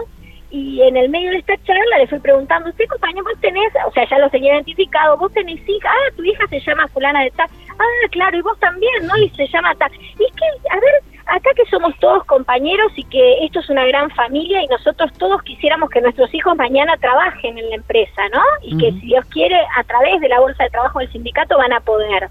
S8: Y en el medio de esta charla le fui preguntando, usted compañero, vos tenés, o sea, ya los tenía identificado, vos tenés hija, ah, tu hija se llama fulana de tal, ah, claro, y vos también, ¿no? Y se llama tal. Y es que, a ver, acá que somos todos compañeros y que esto es una gran familia y nosotros todos quisiéramos que nuestros hijos mañana trabajen en la empresa, ¿no? Y que si Dios quiere, a través de la bolsa de trabajo del sindicato van a poder.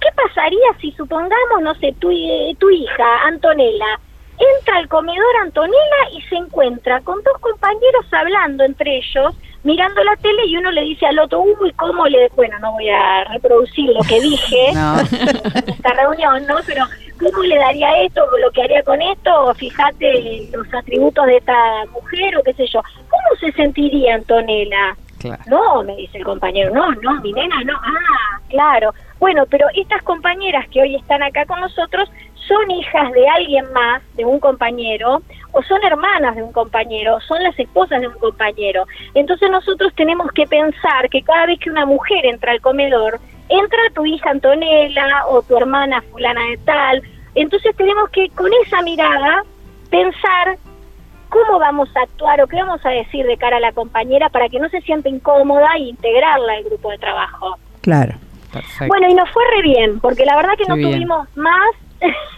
S8: ¿Qué pasaría si supongamos, no sé, tu, eh, tu hija, Antonella, entra al comedor Antonella y se encuentra con dos compañeros hablando entre ellos, mirando la tele y uno le dice al otro, uy, ¿cómo le...? Bueno, no voy a reproducir lo que dije
S4: No.
S8: en esta reunión, ¿no? Pero ¿cómo le daría esto, lo que haría con esto? Fíjate los atributos de esta mujer o qué sé yo. ¿Cómo se sentiría Antonella?
S4: Claro.
S8: No, me dice el compañero, no, no, mi nena no. Ah, claro. Bueno, pero estas compañeras que hoy están acá con nosotros son hijas de alguien más, de un compañero, o son hermanas de un compañero, son las esposas de un compañero. Entonces nosotros tenemos que pensar que cada vez que una mujer entra al comedor, entra tu hija Antonella o tu hermana fulana de tal. Entonces tenemos que con esa mirada pensar cómo vamos a actuar o qué vamos a decir de cara a la compañera para que no se sienta incómoda e integrarla al grupo de trabajo.
S5: Claro.
S4: Perfecto.
S8: Bueno, y nos fue re bien, porque la verdad que
S4: Qué
S8: no
S4: bien.
S8: tuvimos más.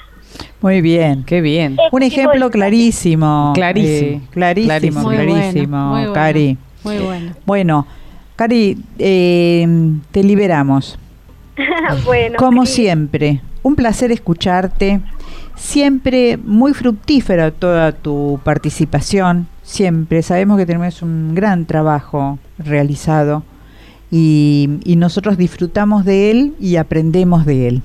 S5: Muy bien.
S4: Qué bien.
S8: Este
S5: Un
S8: de
S5: ejemplo clarísimo.
S4: Clarísimo.
S5: eh, clarísimo,
S4: Clarísimo.
S6: Muy
S5: clarísimo,
S6: bueno.
S5: Cari.
S6: Muy bueno.
S5: Bueno, Cari, eh, te liberamos.
S8: bueno,
S5: Como siempre, un placer escucharte. Siempre muy fructífera toda tu participación. Siempre sabemos que tenemos un gran trabajo realizado y, y nosotros disfrutamos de él y aprendemos de él.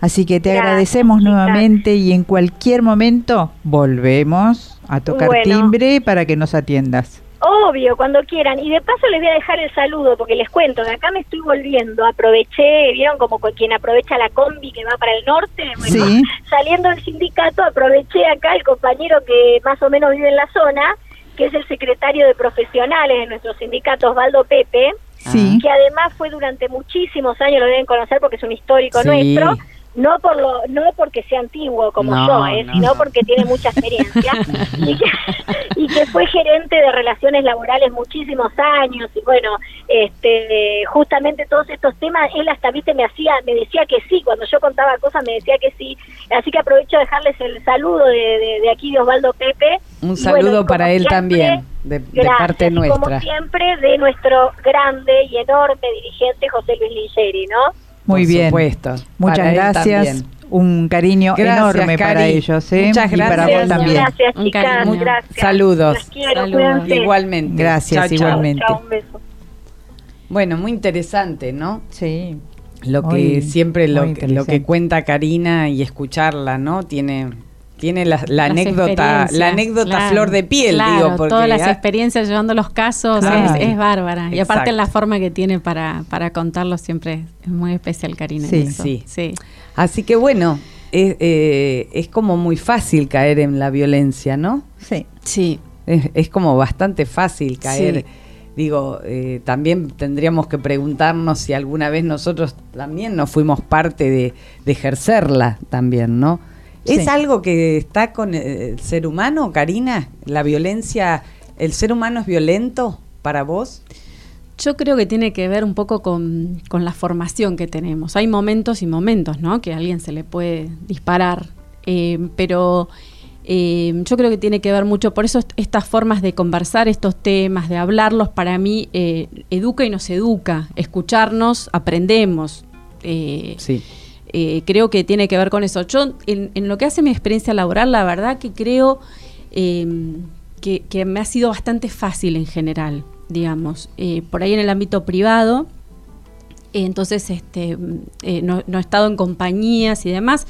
S5: Así que te
S8: Gracias,
S5: agradecemos nuevamente y en cualquier momento volvemos a tocar
S8: Bueno.
S5: timbre para que nos atiendas.
S8: Obvio, cuando quieran. Y de paso les voy a dejar el saludo, porque les cuento, de acá me estoy volviendo. Aproveché, vieron como quien aprovecha la combi que va para el norte. Bueno,
S5: Sí.
S8: saliendo del sindicato, aproveché acá el compañero que más o menos vive en la zona, que es el secretario de profesionales de nuestro sindicato, Osvaldo Pepe,
S5: Sí.
S8: que además fue durante muchísimos años, lo deben conocer porque es un histórico
S4: Sí.
S8: nuestro, no por lo, no porque sea antiguo como
S4: No,
S8: yo, ¿eh?
S4: no,
S8: sino
S4: no.
S8: porque tiene mucha experiencia y, que, y que fue gerente de relaciones laborales muchísimos años y bueno, este, justamente todos estos temas, él hasta viste me hacía, me decía que sí, cuando yo contaba cosas me decía que sí, así que aprovecho de dejarles el saludo de, de, de aquí de Osvaldo Pepe.
S4: Un saludo
S8: bueno,
S4: para él
S8: siempre,
S4: también, de, parte nuestra.
S8: Como siempre, de nuestro grande y enorme dirigente José Luis Ligeri, ¿no?
S5: Muy
S4: Por
S5: bien.
S4: supuesto.
S5: Muchas
S4: Para
S5: gracias. Un cariño
S4: Gracias,
S5: enorme para
S4: Cari.
S5: ellos, ¿eh?
S4: Muchas
S5: Y para
S4: gracias.
S5: vos también.
S8: Gracias,
S6: Un
S8: chicas.
S6: cariño.
S8: Gracias.
S4: Saludos.
S8: Quiero,
S6: Saludos.
S4: Igualmente.
S5: Gracias,
S4: Chao, chao.
S5: igualmente.
S8: Chao, un beso.
S4: Bueno, muy interesante, ¿no?
S5: Sí.
S4: Lo
S5: Muy-
S4: que siempre lo, que- lo que cuenta Karina y escucharla, ¿no? Tiene tiene la, anécdota la anécdota
S6: claro,
S4: flor de piel,
S6: claro,
S4: digo, porque
S6: todas las
S4: ah,
S6: experiencias llevando los casos
S5: Claro.
S6: es, es bárbara. Y aparte la forma que tiene para, para contarlo siempre es muy especial, Karina.
S5: Sí,
S4: sí.
S6: sí.
S4: así que bueno, es, eh, es como muy fácil caer en la violencia, ¿no?
S5: Sí.
S6: Sí.
S4: Es, es como bastante fácil caer.
S6: Sí.
S4: Digo, eh, también tendríamos que preguntarnos si alguna vez nosotros también no fuimos parte de, de ejercerla también, ¿no? ¿Es
S5: Sí.
S4: algo que está con el ser humano, Karina? ¿La violencia, el ser humano es violento para vos?
S6: Yo creo que tiene que ver un poco con, con la formación que tenemos. Hay momentos y momentos, ¿no? Que a alguien se le puede disparar. Eh, pero eh, yo creo que tiene que ver mucho, por eso est- estas formas de conversar estos temas, de hablarlos, para mí eh, educa y nos educa. Escucharnos, aprendemos. Eh,
S4: Sí.
S6: Eh, creo que tiene que ver con eso. Yo, en, lo que hace mi experiencia laboral, la verdad que creo eh, que, me ha sido bastante fácil en general, digamos. Eh, por ahí en el ámbito privado, entonces este, no, he estado en compañías y demás,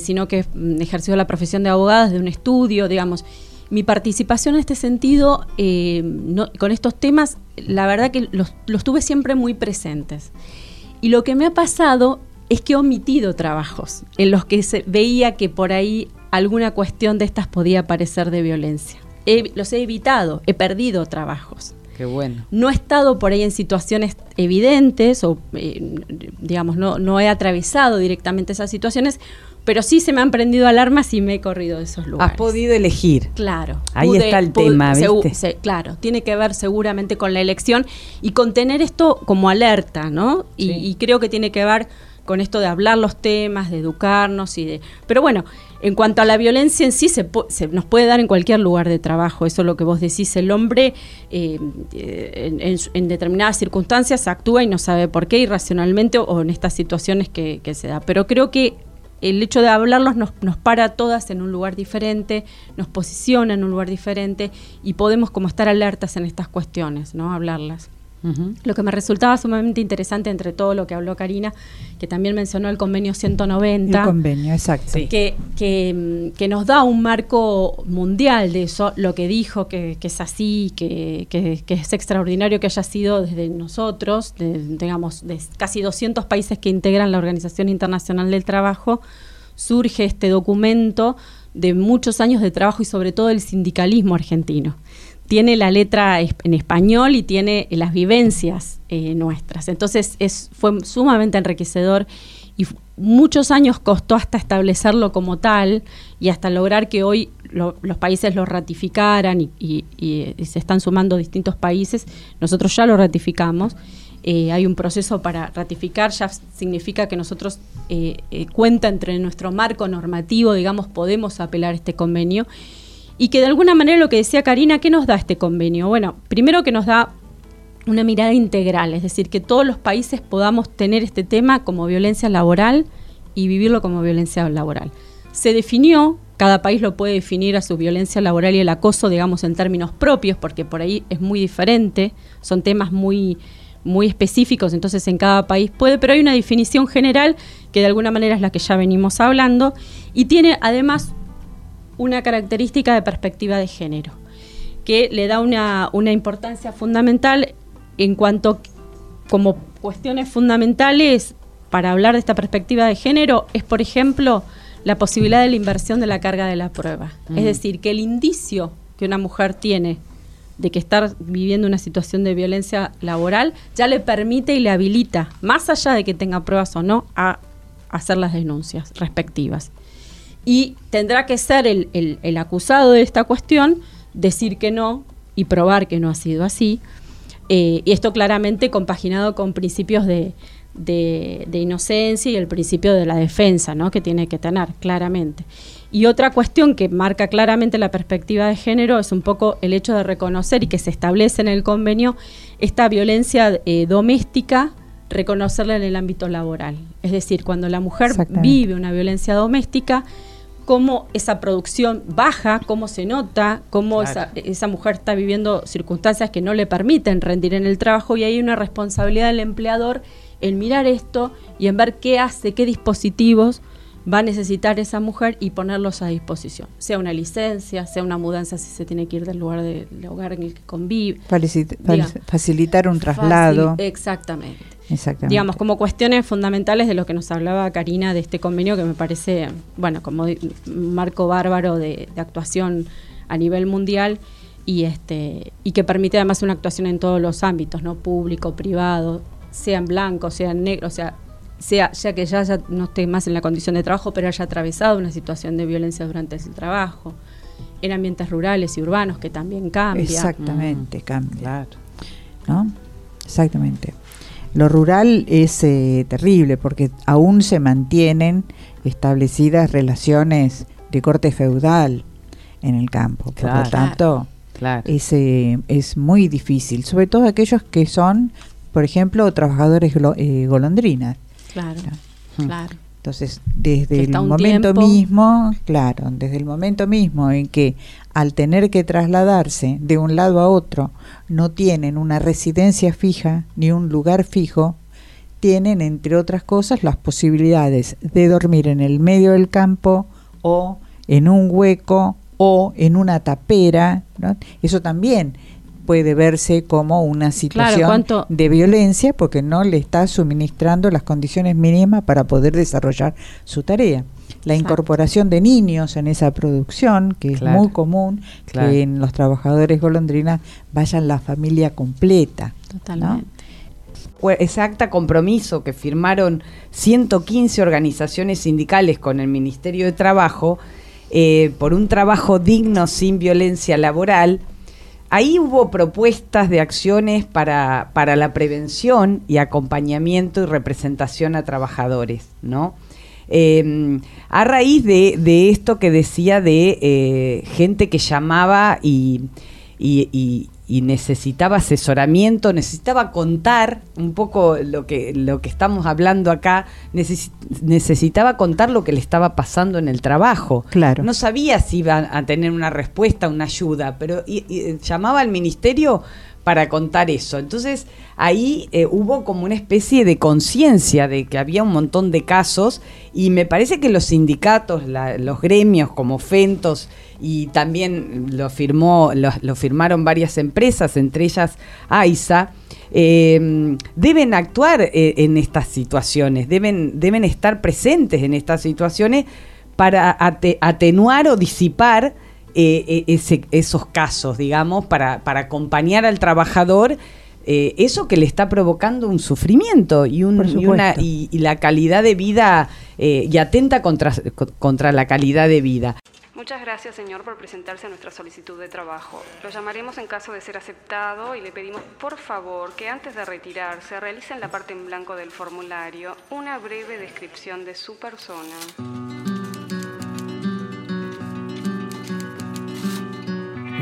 S6: sino que he ejercido la profesión de abogada de un estudio, digamos. Mi participación en este sentido, con estos temas, la verdad que los tuve siempre muy presentes. Y lo que me ha pasado es que he omitido trabajos en los que se veía que por ahí alguna cuestión de estas podía parecer de violencia. los he evitado, he perdido trabajos.
S4: Qué bueno.
S6: No he estado por ahí en situaciones evidentes o, eh, digamos, no, no he atravesado directamente esas situaciones, pero sí se me han prendido alarmas y me he corrido de esos lugares.
S4: Has podido elegir.
S6: Claro.
S4: Ahí está el tema, ¿viste?
S6: claro, tiene que ver seguramente con la elección y con tener esto como alerta, ¿no? y creo que tiene que ver con esto de hablar los temas, de educarnos y de... Pero bueno, en cuanto a la violencia en sí, se, nos puede dar en cualquier lugar de trabajo, eso es lo que vos decís, el hombre eh, en, determinadas circunstancias actúa y no sabe por qué irracionalmente o, en estas situaciones que, se da. Pero creo que el hecho de hablarlos nos, nos para todas en un lugar diferente, nos posiciona en un lugar diferente y podemos como estar alertas en estas cuestiones, ¿no? Hablarlas. Lo que me resultaba sumamente interesante entre todo lo que habló Karina, que también mencionó el convenio 190.
S5: El convenio, exacto.
S6: Que, que, nos da un marco mundial de eso, lo que dijo, que, es así, que, es extraordinario que haya sido desde nosotros, digamos, de casi 200 países que integran la Organización Internacional del Trabajo, surge este documento de muchos años de trabajo y sobre todo el sindicalismo argentino tiene la letra en español y tiene las vivencias eh, nuestras. Entonces es, fue sumamente enriquecedor y muchos años costó hasta establecerlo como tal y hasta lograr que hoy los países lo ratificaran y, se están sumando distintos países. Nosotros ya lo ratificamos. Eh, hay un proceso para ratificar, ya significa que nosotros eh, cuenta entre nuestro marco normativo, digamos, podemos apelar este convenio y que de alguna manera lo que decía Karina, ¿qué nos da este convenio? Bueno, primero que nos da una mirada integral, es decir, que todos los países podamos tener este tema como violencia laboral y vivirlo como violencia laboral. Se definió, cada país lo puede definir a su violencia laboral y el acoso, digamos, en términos propios, porque por ahí es muy diferente, son temas muy, muy específicos, entonces en cada país puede, pero hay una definición general que de alguna manera es la que ya venimos hablando y tiene además una característica de perspectiva de género, que le da una, importancia fundamental en cuanto como cuestiones fundamentales para hablar de esta perspectiva de género es, por ejemplo, la posibilidad de la inversión de la carga de la prueba. Es mm. decir, que el indicio que una mujer tiene de que está viviendo una situación de violencia laboral ya le permite y le habilita, más allá de que tenga pruebas o no, a hacer las denuncias respectivas y tendrá que ser el, acusado de esta cuestión decir que no y probar que no ha sido así. Eh, y esto claramente compaginado con principios de, inocencia y el principio de la defensa, ¿no? que tiene que tener, claramente. Y otra cuestión que marca claramente la perspectiva de género es un poco el hecho de reconocer y que se establece en el convenio esta violencia eh, doméstica, reconocerla en el ámbito laboral. Es decir, cuando la mujer vive una violencia doméstica, cómo esa producción baja, cómo se nota, cómo esa, mujer está viviendo circunstancias que no le permiten rendir en el trabajo y hay una responsabilidad del empleador en mirar esto y en ver qué hace, qué dispositivos va a necesitar esa mujer y ponerlos a disposición, sea una licencia, sea una mudanza si se tiene que ir del lugar del hogar en el que convive.
S5: facilitar un traslado.
S6: exactamente. Digamos, como cuestiones fundamentales de lo que nos hablaba Karina de este convenio que me parece, bueno, como un marco bárbaro de, actuación a nivel mundial y este y que permite además una actuación en todos los ámbitos, ¿no? Público, privado, sea en blanco, sea en negro, o sea, sea ya que ya, ya no esté más en la condición de trabajo, pero haya atravesado una situación de violencia durante el trabajo, en ambientes rurales y urbanos que también cambia.
S5: Exactamente, cambia. ¿No? Exactamente. Lo rural es eh, terrible porque aún se mantienen establecidas relaciones de corte feudal en el campo. Por lo tanto, es, eh, es muy difícil, sobre todo aquellos que son, por ejemplo, trabajadores eh, golondrinas.
S6: Claro, claro.
S5: Entonces, desde el momento mismo, claro, desde el momento mismo en que al tener que trasladarse de un lado a otro no tienen una residencia fija ni un lugar fijo, tienen, entre otras cosas, las posibilidades de dormir en el medio del campo o en un hueco o en una tapera. Eso también puede verse como una situación de violencia porque no le está suministrando las condiciones mínimas para poder desarrollar su tarea. La incorporación de niños en esa producción, que es muy común, que en los trabajadores golondrinas vayan la familia completa. Totalmente.
S4: Ese acta compromiso que firmaron 115 organizaciones sindicales con el Ministerio de Trabajo eh, por un trabajo digno sin violencia laboral, Ahí hubo propuestas de acciones para, para la prevención y acompañamiento y representación a trabajadores, ¿no? Em, a raíz de, esto que decía de eh, gente que llamaba y, y necesitaba asesoramiento, necesitaba contar un poco lo que, lo que estamos hablando acá, necesitaba contar lo que le estaba pasando en el trabajo.
S5: Claro.
S4: No sabía si iba a tener una respuesta, una ayuda, pero llamaba al ministerio para contar eso. Entonces ahí eh, hubo como una especie de conciencia de que había un montón de casos y me parece que los sindicatos, los gremios como Fentos y también lo firmó, lo, firmaron varias empresas, entre ellas AISA, em, deben actuar eh, en estas situaciones, deben, deben estar presentes en estas situaciones para atenuar o disipar eh, ese, esos casos, digamos, para, para acompañar al trabajador. Eh, eso que le está provocando un sufrimiento y, un, y, una, y, la calidad de vida y atenta contra, contra la calidad de vida.
S9: Muchas gracias, señor, por presentarse a nuestra solicitud de trabajo. Lo llamaremos en caso de ser aceptado y le pedimos, por favor, que antes de retirarse realice en la parte en blanco del formulario una breve descripción de su persona.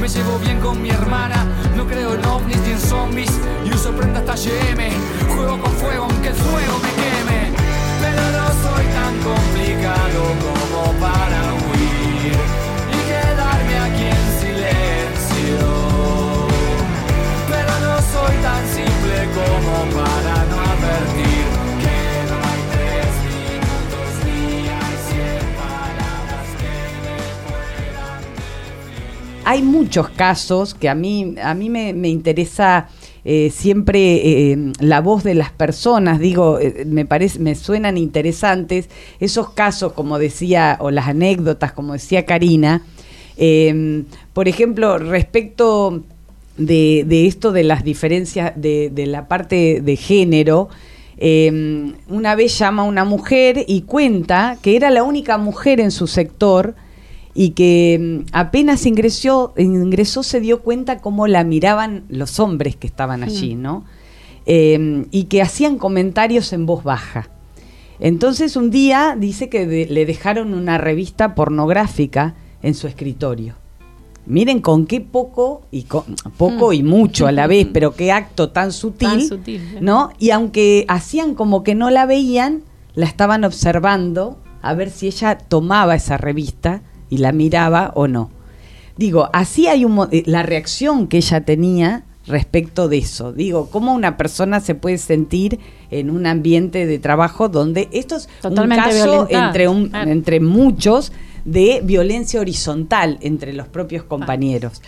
S10: me llevo bien con mi hermana, no creo en ovnis ni en zombies y uso prenda hasta GM. Juego con fuego aunque el fuego me queme, pero no soy tan complicado como para huir y quedarme aquí en silencio. Pero no soy tan simple como para
S4: hay muchos casos que a mí, a mí me, interesa eh, siempre eh, la voz de las personas, digo, eh, me parece, me suenan interesantes esos casos, como decía, o las anécdotas, como decía Karina. Em, por ejemplo, respecto de, esto de las diferencias de, de la parte de género, em, una vez llama una mujer y cuenta que era la única mujer en su sector y que mm, apenas ingresó, ingresó se dio cuenta cómo la miraban los hombres que estaban allí, ¿no? Em, y que hacían comentarios en voz baja. Entonces un día dice que le dejaron una revista pornográfica en su escritorio. Miren con qué poco y poco y mucho a la vez, pero qué acto tan sutil, ¿eh? ¿no? Y aunque hacían como que no la veían, la estaban observando a ver si ella tomaba esa revista y la miraba o no. Digo, así hay un, eh, la reacción que ella tenía respecto de eso. Digo, cómo una persona se puede sentir en un ambiente de trabajo donde esto es Totalmente un caso entre, un, entre muchos de violencia horizontal entre los propios compañeros.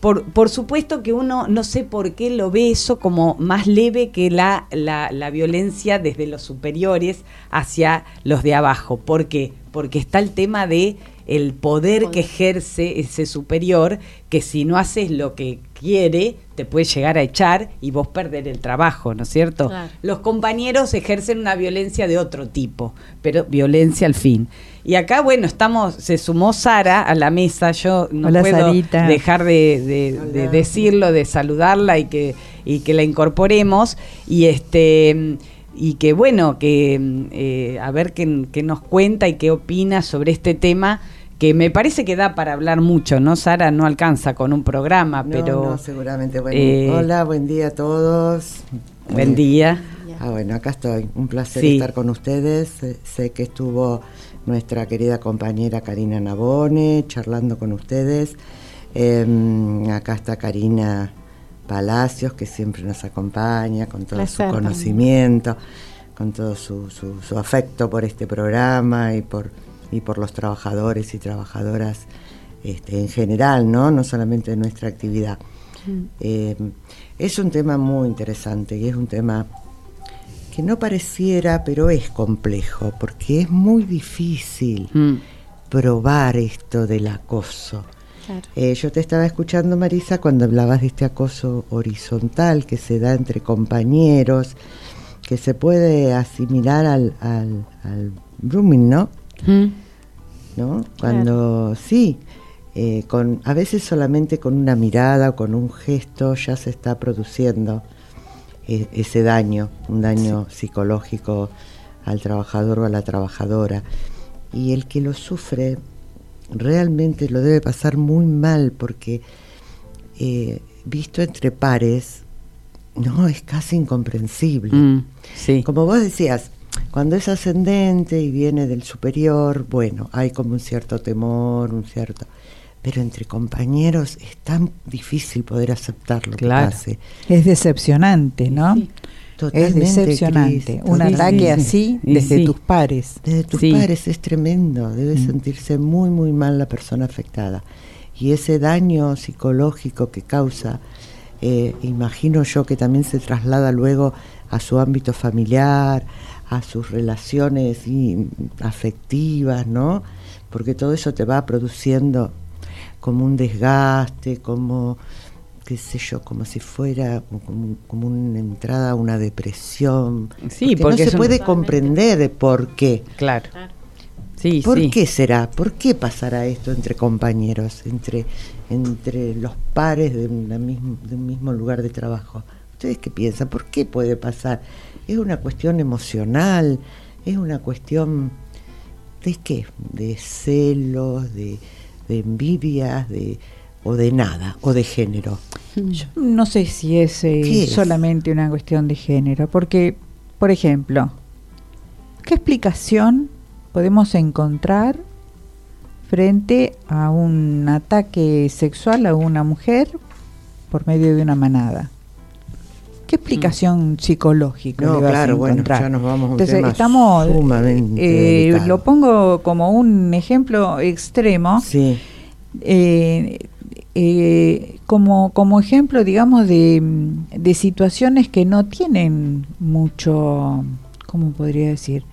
S4: Por, por, supuesto que uno no sé por qué lo ve eso como más leve que la, la, la violencia desde los superiores hacia los de abajo. ¿Por qué? Porque está el tema de el poder, que ejerce ese superior, que si no haces lo que quiere, te puede llegar a echar y vos perder el trabajo, ¿no es cierto? Los compañeros ejercen una violencia de otro tipo, pero violencia al fin. Y acá, bueno, estamos, se sumó Sara a la mesa, yo no puedo dejar de, decirlo, de saludarla y que, y que la incorporemos. Y este y que bueno, que eh, a ver qué, qué nos cuenta y qué opina sobre este tema que me parece que da para hablar mucho, ¿no? Sara no alcanza con un programa,
S11: No,
S4: pero...
S11: no, seguramente. Bueno,
S4: eh,
S11: hola, buen día a todos.
S4: Buen
S11: Eh,
S4: día.
S11: Ah, bueno, acá estoy. Un placer
S4: Sí.
S11: estar con ustedes. Eh, Sé que estuvo nuestra querida compañera Karina Nabone charlando con ustedes. Eh, acá está Karina Palacios, que siempre nos acompaña con todo
S6: Placer,
S11: su conocimiento, con todo su, su- su afecto por este programa y por, y por los trabajadores y trabajadoras este, en general, ¿no? No solamente de nuestra actividad. Eh, es un tema muy interesante y es un tema que no pareciera, pero es complejo, porque es muy difícil
S4: Mm.
S11: probar esto del acoso.
S6: Claro.
S11: Eh, yo te estaba escuchando, Marisa, cuando hablabas de este acoso horizontal que se da entre compañeros, que se puede asimilar al, al, al grooming, ¿no?
S4: Mm.
S11: ¿no? Cuando sí, eh, con, a veces solamente con una mirada o con un gesto ya se está produciendo eh, ese daño, un daño psicológico al trabajador o a la trabajadora. Y el que lo sufre realmente lo debe pasar muy mal porque eh, visto entre pares, no, es casi incomprensible.
S4: Mm, sí.
S11: Como vos decías, cuando es ascendente y viene del superior, bueno, hay como un cierto temor, un cierto... Pero entre compañeros es tan difícil poder aceptar lo
S4: Claro.
S11: que pase.
S5: Es decepcionante, ¿no?
S6: Sí.
S11: Totalmente,
S5: es decepcionante.
S11: Cris,
S5: Un ataque así desde
S4: sí.
S5: tus pares.
S11: Desde tus
S4: Sí.
S11: pares es tremendo, debe
S5: Mm.
S11: sentirse muy, muy mal la persona afectada. Y ese daño psicológico que causa, eh, imagino yo que también se traslada luego a su ámbito familiar, a sus relaciones y, afectivas, ¿no? Porque todo eso te va produciendo como un desgaste, como qué sé yo, como si fuera como, como una entrada a una depresión.
S4: Sí,
S11: porque,
S4: porque
S11: no se puede comprender de por qué.
S4: Claro. Sí,
S11: ¿Por
S4: sí.
S11: qué será? ¿Por qué pasará esto entre compañeros, entre, entre los pares de, una mismo- de un mismo lugar de trabajo? ¿Ustedes qué piensan? ¿Por qué puede pasar? ¿Es una cuestión emocional? ¿Es una cuestión de qué? ¿De celos? ¿De, de envidias? De, ¿O de nada? ¿O de género?
S5: Yo no sé si es, eh,
S11: ¿Qué es?
S5: solamente una cuestión de género, porque, por ejemplo, ¿qué explicación podemos encontrar frente a un ataque sexual a una mujer por medio de una manada? ¿Qué explicación psicológica
S11: No,
S5: le vas
S11: claro,
S5: a
S11: bueno,
S5: encontrar?
S11: ya nos vamos a un
S5: Entonces,
S11: tema
S5: estamos,
S11: sumamente
S5: eh, lo pongo como un ejemplo extremo,
S11: Sí,
S5: eh, eh, como, como ejemplo, digamos, de, mm, de situaciones que no tienen mucho, ¿cómo podría decir?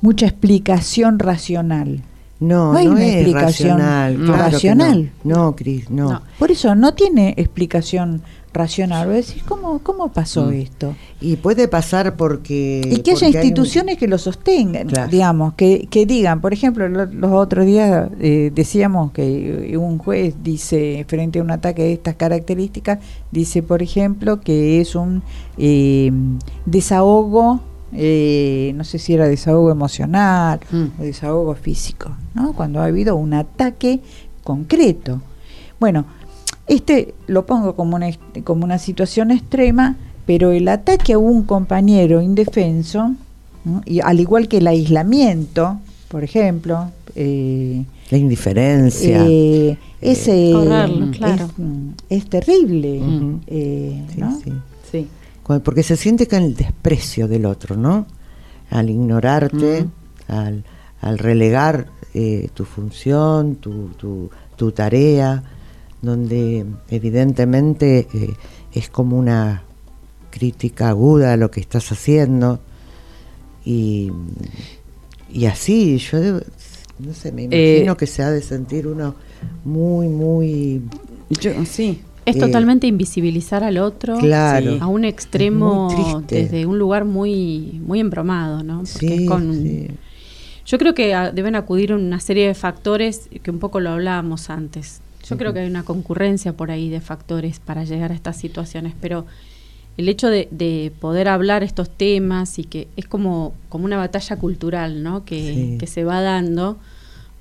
S5: Mucha explicación racional.
S11: no,
S5: No
S11: no,
S5: hay una
S11: es
S5: explicación
S11: racional. claro que
S5: racional.
S11: No, no, Cris, no.
S6: No.
S5: Por eso no tiene explicación racional. Decís, ¿cómo, cómo pasó
S11: Mm.
S5: esto?
S11: Y puede pasar porque...
S5: Y que haya
S11: porque hay un-
S5: instituciones que lo sostengan,
S11: Claro.
S5: digamos, que, que digan, por ejemplo, lo- los otros días eh, decíamos que un juez dice, frente a un ataque de estas características, dice, por ejemplo, que es un eh, desahogo, eh, no sé si era desahogo emocional
S4: Mm.
S5: o desahogo físico, ¿no? Cuando ha habido un ataque concreto. Bueno, este lo pongo como una, como una situación extrema, pero el ataque a un compañero indefenso, ¿no? y al igual que el aislamiento, por ejemplo, eh,
S11: La indiferencia.
S5: eh, es, eh,
S6: Correrlo,
S5: es-
S6: claro.
S5: es, terrible,
S11: Ujú.
S5: eh,
S11: Sí,
S5: ¿no?
S11: sí.
S4: Sí.
S11: Porque se siente con el desprecio del otro, ¿no? Al ignorarte, al, al relegar eh, tu función, tu, tu, tu tarea, donde evidentemente eh, es como una crítica aguda a lo que estás haciendo. Y, y así, yo debo- no sé, me
S4: Eh,
S11: imagino que se ha de sentir uno muy, muy...
S4: Yo, sí.
S6: Es
S11: Eh,
S6: totalmente invisibilizar al otro
S11: Claro.
S6: a un extremo desde un lugar muy muy embromado, ¿no? Porque
S11: Sí,
S6: es con
S11: sí.
S6: Yo creo que ah, deben acudir a una serie de factores que un poco lo hablábamos antes. Yo creo que hay una concurrencia por ahí de factores para llegar a estas situaciones, pero el hecho de, poder hablar estos temas y que es como, como una batalla cultural, ¿no? Que, que se va dando,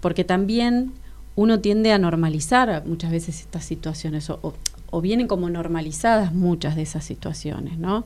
S6: porque también uno tiende a normalizar muchas veces estas situaciones o, o, vienen como normalizadas muchas de esas situaciones, ¿no?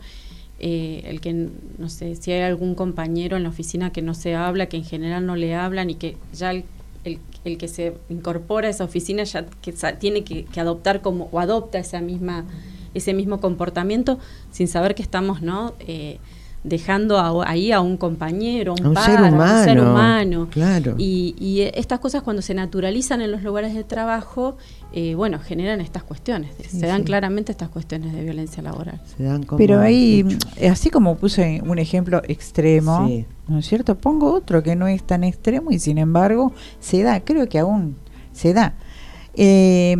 S6: Eh, el que, no sé, si hay algún compañero en la oficina que no se habla, que en general no le hablan y que ya el, el, que se incorpora a esa oficina ya que tiene que, que, adoptar como, o adopta esa misma, ese mismo comportamiento sin saber que estamos, ¿no? Eh, dejando ahí a un compañero, un, un ser humano, un ser humano.
S11: Claro.
S6: Y, y, estas cosas cuando se naturalizan en los lugares de trabajo, eh, bueno, generan estas cuestiones. se dan claramente estas cuestiones de violencia laboral.
S5: Pero ahí, así como puse un ejemplo extremo, ¿no es cierto? Pongo otro que no es tan extremo y sin embargo se da, creo que aún se da. Eh,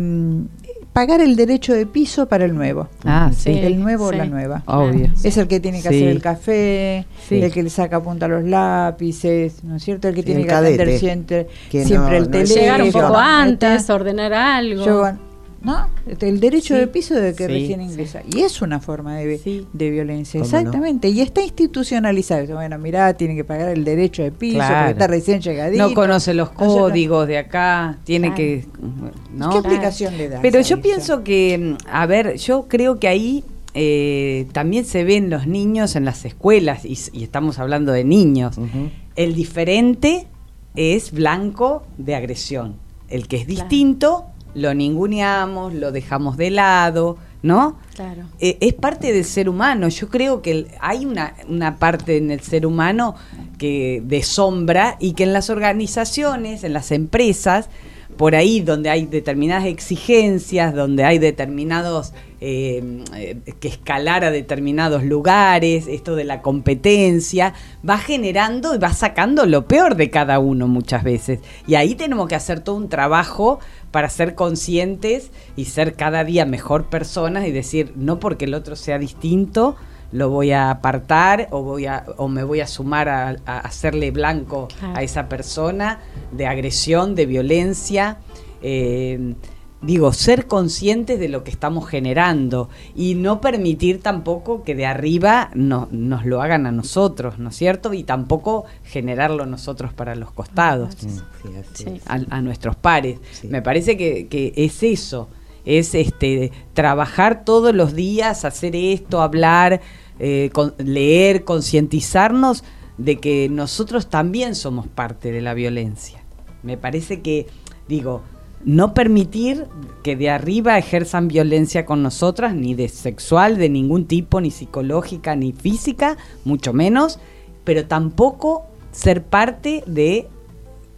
S5: pagar el derecho de piso para el nuevo.
S4: Ah, sí.
S5: El nuevo o la nueva.
S4: Obvio.
S5: Es el que tiene que hacer el café, el que le saca punta a los lápices, ¿no es cierto? El que tiene que atender siempre, siempre el teléfono.
S6: Llegar un poco antes, ordenar algo.
S5: ¿No? El derecho de piso de que recién ingresa. Y es una forma de, de violencia, exactamente. Y está institucionalizado. Bueno, mirá, tiene que pagar el derecho de piso porque está recién llegadito.
S4: No conoce los códigos de acá, tiene que... ¿no?
S5: ¿Qué explicación le da?
S4: Pero yo pienso que, a ver, yo creo que ahí eh, también se ven los niños en las escuelas, y, estamos hablando de niños. El diferente es blanco de agresión. El que es distinto lo ninguneamos, lo dejamos de lado, ¿no?
S6: Claro.
S4: Eh, es parte del ser humano. Yo creo que hay una, una, parte en el ser humano que de sombra y que en las organizaciones, en las empresas, por ahí donde hay determinadas exigencias, donde hay determinados eh, eh, que escalar a determinados lugares, esto de la competencia, va generando y va sacando lo peor de cada uno muchas veces. Y ahí tenemos que hacer todo un trabajo para ser conscientes y ser cada día mejor personas y decir, no porque el otro sea distinto, lo voy a apartar o voy a o me voy a sumar a, hacerle blanco a esa persona de agresión, de violencia. Eh, digo, ser conscientes de lo que estamos generando y no permitir tampoco que de arriba no, nos lo hagan a nosotros, ¿no es cierto? Y tampoco generarlo nosotros para los costados, a, nuestros pares. Me parece que, que, es eso, es este trabajar todos los días, hacer esto, hablar, eh, leer, concientizarnos de que nosotros también somos parte de la violencia. Me parece que, digo, no permitir que de arriba ejerzan violencia con nosotras, ni de sexual, de ningún tipo, ni psicológica, ni física, mucho menos, pero tampoco ser parte de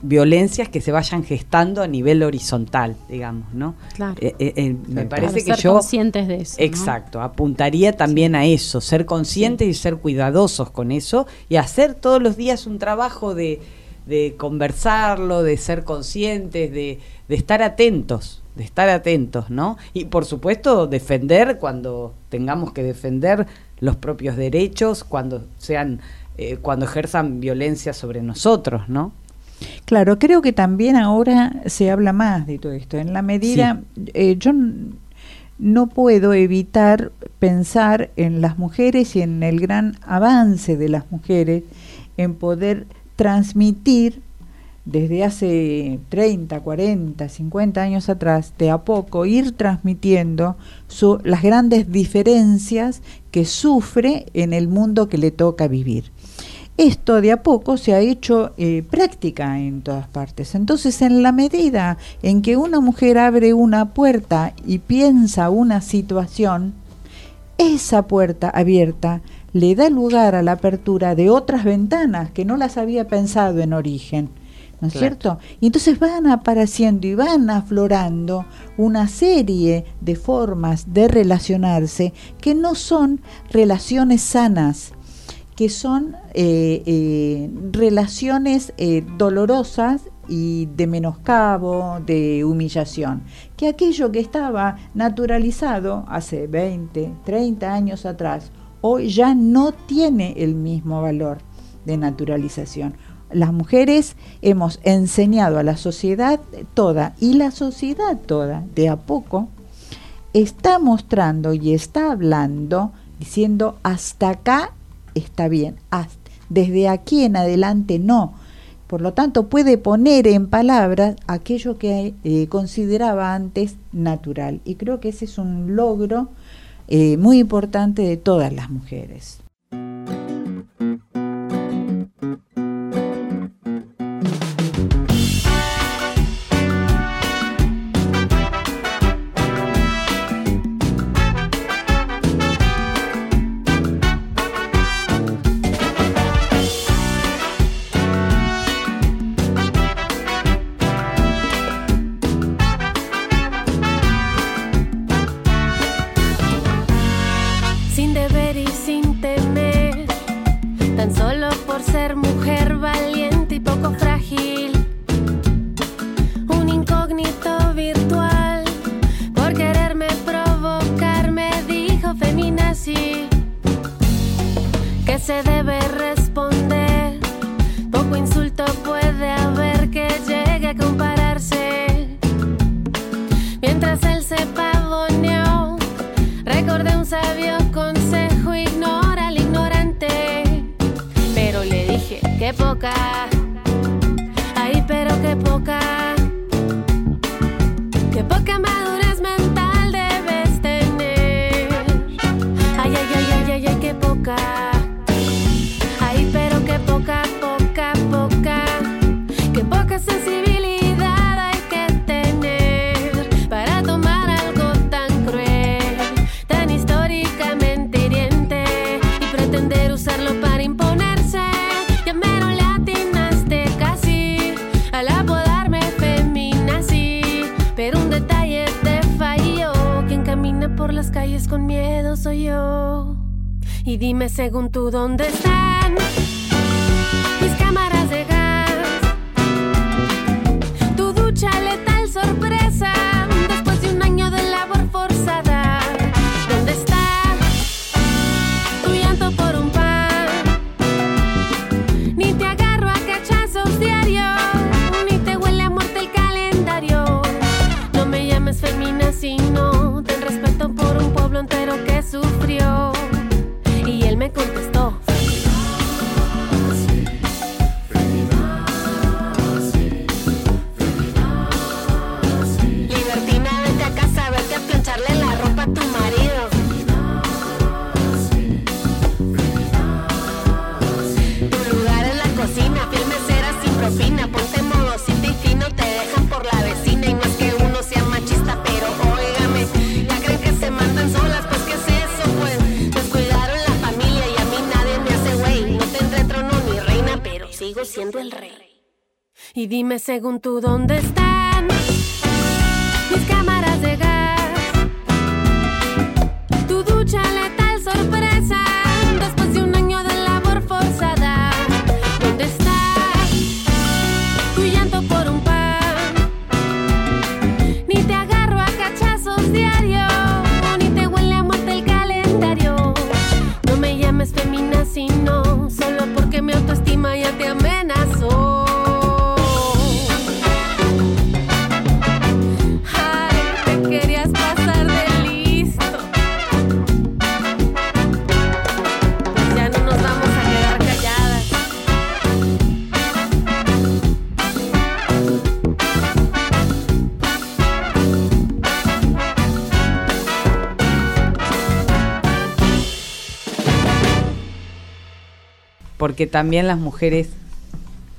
S4: violencias que se vayan gestando a nivel horizontal, digamos, ¿no?
S6: Claro.
S4: Eh, eh, eh, me parece que yo
S6: conscientes de eso.
S4: Exacto, apuntaría también a eso, ser conscientes y ser cuidadosos con eso y hacer todos los días un trabajo de, de conversarlo, de ser conscientes, de, de estar atentos, de estar atentos, ¿no? Y por supuesto defender cuando tengamos que defender los propios derechos, cuando sean, eh, cuando ejerzan violencia sobre nosotros, ¿no?
S5: Claro, creo que también ahora se habla más de todo esto. En la medida, eh, yo no puedo evitar pensar en las mujeres y en el gran avance de las mujeres en poder transmitir desde hace 30, 40, 50 años atrás, de a poco ir transmitiendo las grandes diferencias que sufre en el mundo que le toca vivir. Esto de a poco se ha hecho eh, práctica en todas partes. Entonces, en la medida en que una mujer abre una puerta y piensa una situación, esa puerta abierta le da lugar a la apertura de otras ventanas que no las había pensado en origen. ¿no es cierto? Y entonces van apareciendo y van aflorando una serie de formas de relacionarse que no son relaciones sanas, que son eh, eh, relaciones eh, dolorosas y de menoscabo, de humillación, que aquello que estaba naturalizado hace 20, 30 años atrás, hoy ya no tiene el mismo valor de naturalización. Las mujeres hemos enseñado a la sociedad toda y la sociedad toda de a poco está mostrando y está hablando
S12: diciendo hasta acá está bien, desde aquí en adelante no. Por lo tanto, puede poner en palabras aquello que eh, consideraba antes natural. Y creo que ese es un logro eh, muy importante de todas las mujeres.
S13: Según tú dónde están porque
S4: también las mujeres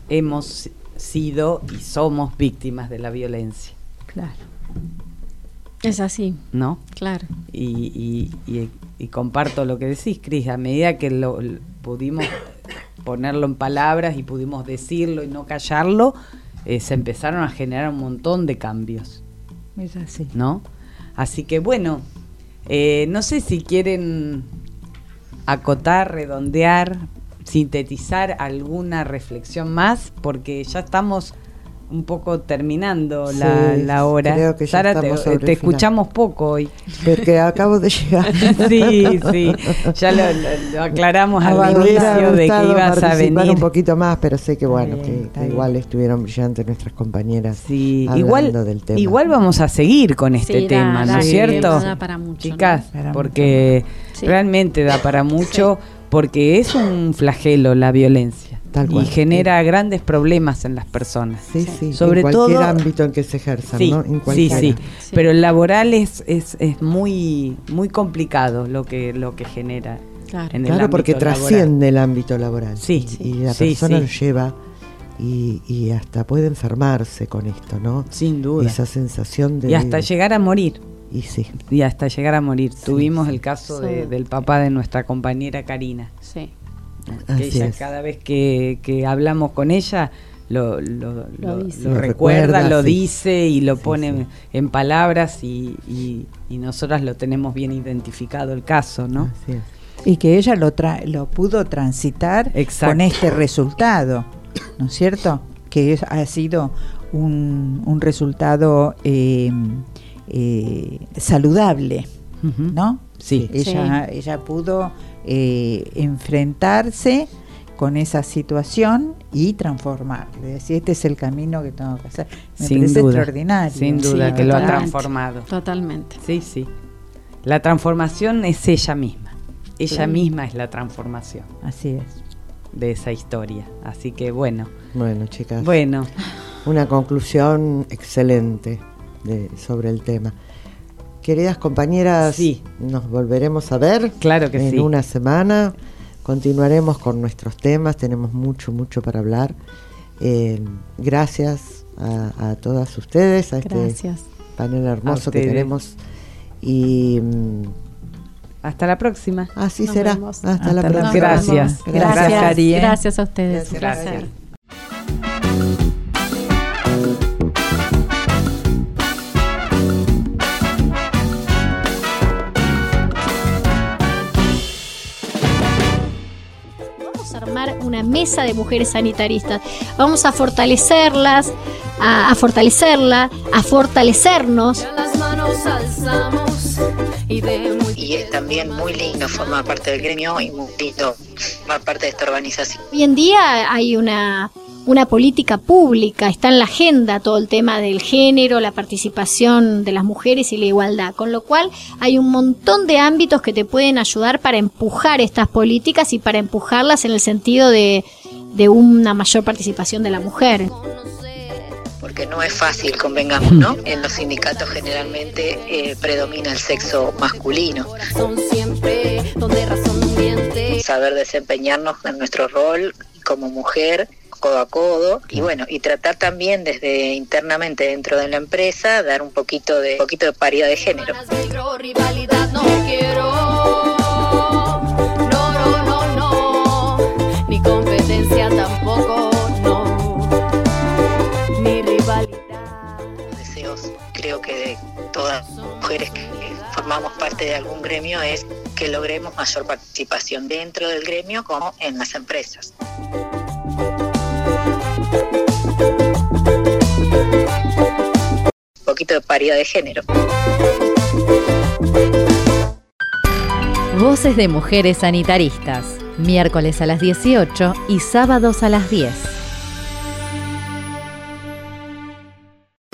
S4: hemos sido y somos víctimas de la violencia,
S6: Claro. Es así,
S4: ¿no?
S6: claro.
S4: Y, y- y- y comparto lo que decís, Cris, a medida que lo, pudimos ponerlo en palabras y pudimos decirlo y no callarlo, eh, se empezaron a generar un montón de cambios,
S12: Es así.
S4: ¿no? Así que bueno, eh, no sé si quieren acotar, redondear, sintetizar alguna reflexión más, porque ya estamos un poco terminando la,
S11: Sí,
S4: la hora.
S11: creo que ya
S4: Sara, te, escuchamos poco hoy.
S11: Porque acabo de llegar.
S4: sí, sí. Ya lo, lo- lo aclaramos al
S11: hubiera
S4: inicio de que ibas a venir.
S11: un poquito más, pero sé que bueno,
S4: bien,
S11: que,
S4: está
S11: que
S4: bien.
S11: igual estuvieron brillantes nuestras compañeras.
S4: Sí,
S11: hablando
S4: igual,
S11: del tema.
S4: igual vamos a seguir con este
S6: Sí, da-
S4: tema, ¿no es
S6: sí,
S4: cierto?
S6: da para mucho,
S4: Chicas,
S6: ¿no? Para
S4: porque realmente da para mucho, porque es un flagelo la violencia
S11: Tal
S4: y genera grandes problemas en las personas.
S11: Sí, sí,
S4: sobre
S11: en cualquier
S4: todo
S11: ámbito en que se ejerzan,
S4: Sí,
S11: ¿no? En
S4: sí, sí, pero el laboral es, es, es muy muy complicado lo que lo que genera. En el
S11: Claro, porque
S4: laboral.
S11: trasciende el ámbito laboral.
S4: Sí,
S11: y la
S4: sí,
S11: persona
S4: sí.
S11: lo lleva y, y hasta puede enfermarse con esto, ¿no?
S4: Sin duda.
S11: Esa sensación de...
S4: Y hasta llegar a morir.
S11: Y sí.
S4: Y hasta llegar a morir. Tuvimos el caso de- del papá de nuestra compañera Karina.
S6: Sí.
S4: Que
S11: Así
S4: ella
S11: es.
S4: cada vez que, que hablamos con ella lo, lo, lo-
S6: dice.
S4: lo
S11: Lo
S4: recuerda, lo
S11: sí.
S4: dice y lo pone en palabras y, y, y nosotras lo tenemos bien identificado el caso, ¿no?
S11: Así es.
S5: y que ella lo, tra- lo pudo transitar
S4: Exacto.
S5: con este resultado, ¿no es cierto? Que es- ha sido un, un resultado eh, eh, saludable. ¿no?
S4: Sí.
S5: Ella, ella pudo eh, enfrentarse con esa situación y transformarlo. Es decir, este es el camino que tengo que hacer. Me
S4: Sin
S5: parece
S4: duda.
S5: extraordinario.
S4: Sin duda
S6: Sí,
S4: que lo ha transformado.
S6: Totalmente.
S4: Sí, sí. La transformación es ella misma. Ella
S5: Sí.
S4: misma es la transformación
S5: Así es.
S4: de esa historia. Así que bueno.
S11: Bueno, chicas.
S4: Bueno,
S11: Una conclusión excelente de- sobre el tema. Queridas compañeras,
S4: Sí.
S11: nos volveremos a ver
S4: Claro que
S11: en
S4: sí.
S11: una semana. Continuaremos con nuestros temas, tenemos mucho, mucho para hablar. Eh, gracias a, a todas ustedes, a este
S6: Gracias.
S11: panel hermoso que tenemos. Y mm,
S4: hasta la próxima.
S11: así
S6: Nos
S11: será. Hasta,
S5: Hasta
S11: la próxima.
S4: Gracias.
S5: Gracias,
S6: Gracias,
S5: Cari, ¿eh?
S6: gracias a ustedes.
S11: Gracias.
S14: Una mesa de mujeres sanitaristas. Vamos a fortalecerlas, a, a fortalecerla, a fortalecernos.
S12: Y
S15: es también muy lindo formar parte del gremio y muy lindo formar parte de esta organización.
S14: Hoy en día hay una, una política pública, está en la agenda todo el tema del género, la participación de las mujeres y la igualdad, con lo cual hay un montón de ámbitos que te pueden ayudar para empujar estas políticas y para empujarlas en el sentido de, de una mayor participación de la mujer.
S15: Porque no es fácil, convengamos, ¿no? En los sindicatos generalmente eh, predomina el sexo masculino. Saber desempeñarnos en nuestro rol como mujer codo a codo y bueno y tratar también desde internamente dentro de la empresa dar un poquito de un poquito de paridad de género
S12: Micro rivalidad no quiero. No, no, no, no. Ni competencia tampoco, no. Ni rivalidad.
S15: deseos creo que de todas las mujeres que formamos parte de algún gremio es que logremos mayor participación dentro del gremio como en las empresas. Poquito de paridad de género.
S2: Voces de mujeres sanitaristas. Miércoles a las 18 y sábados a las 10.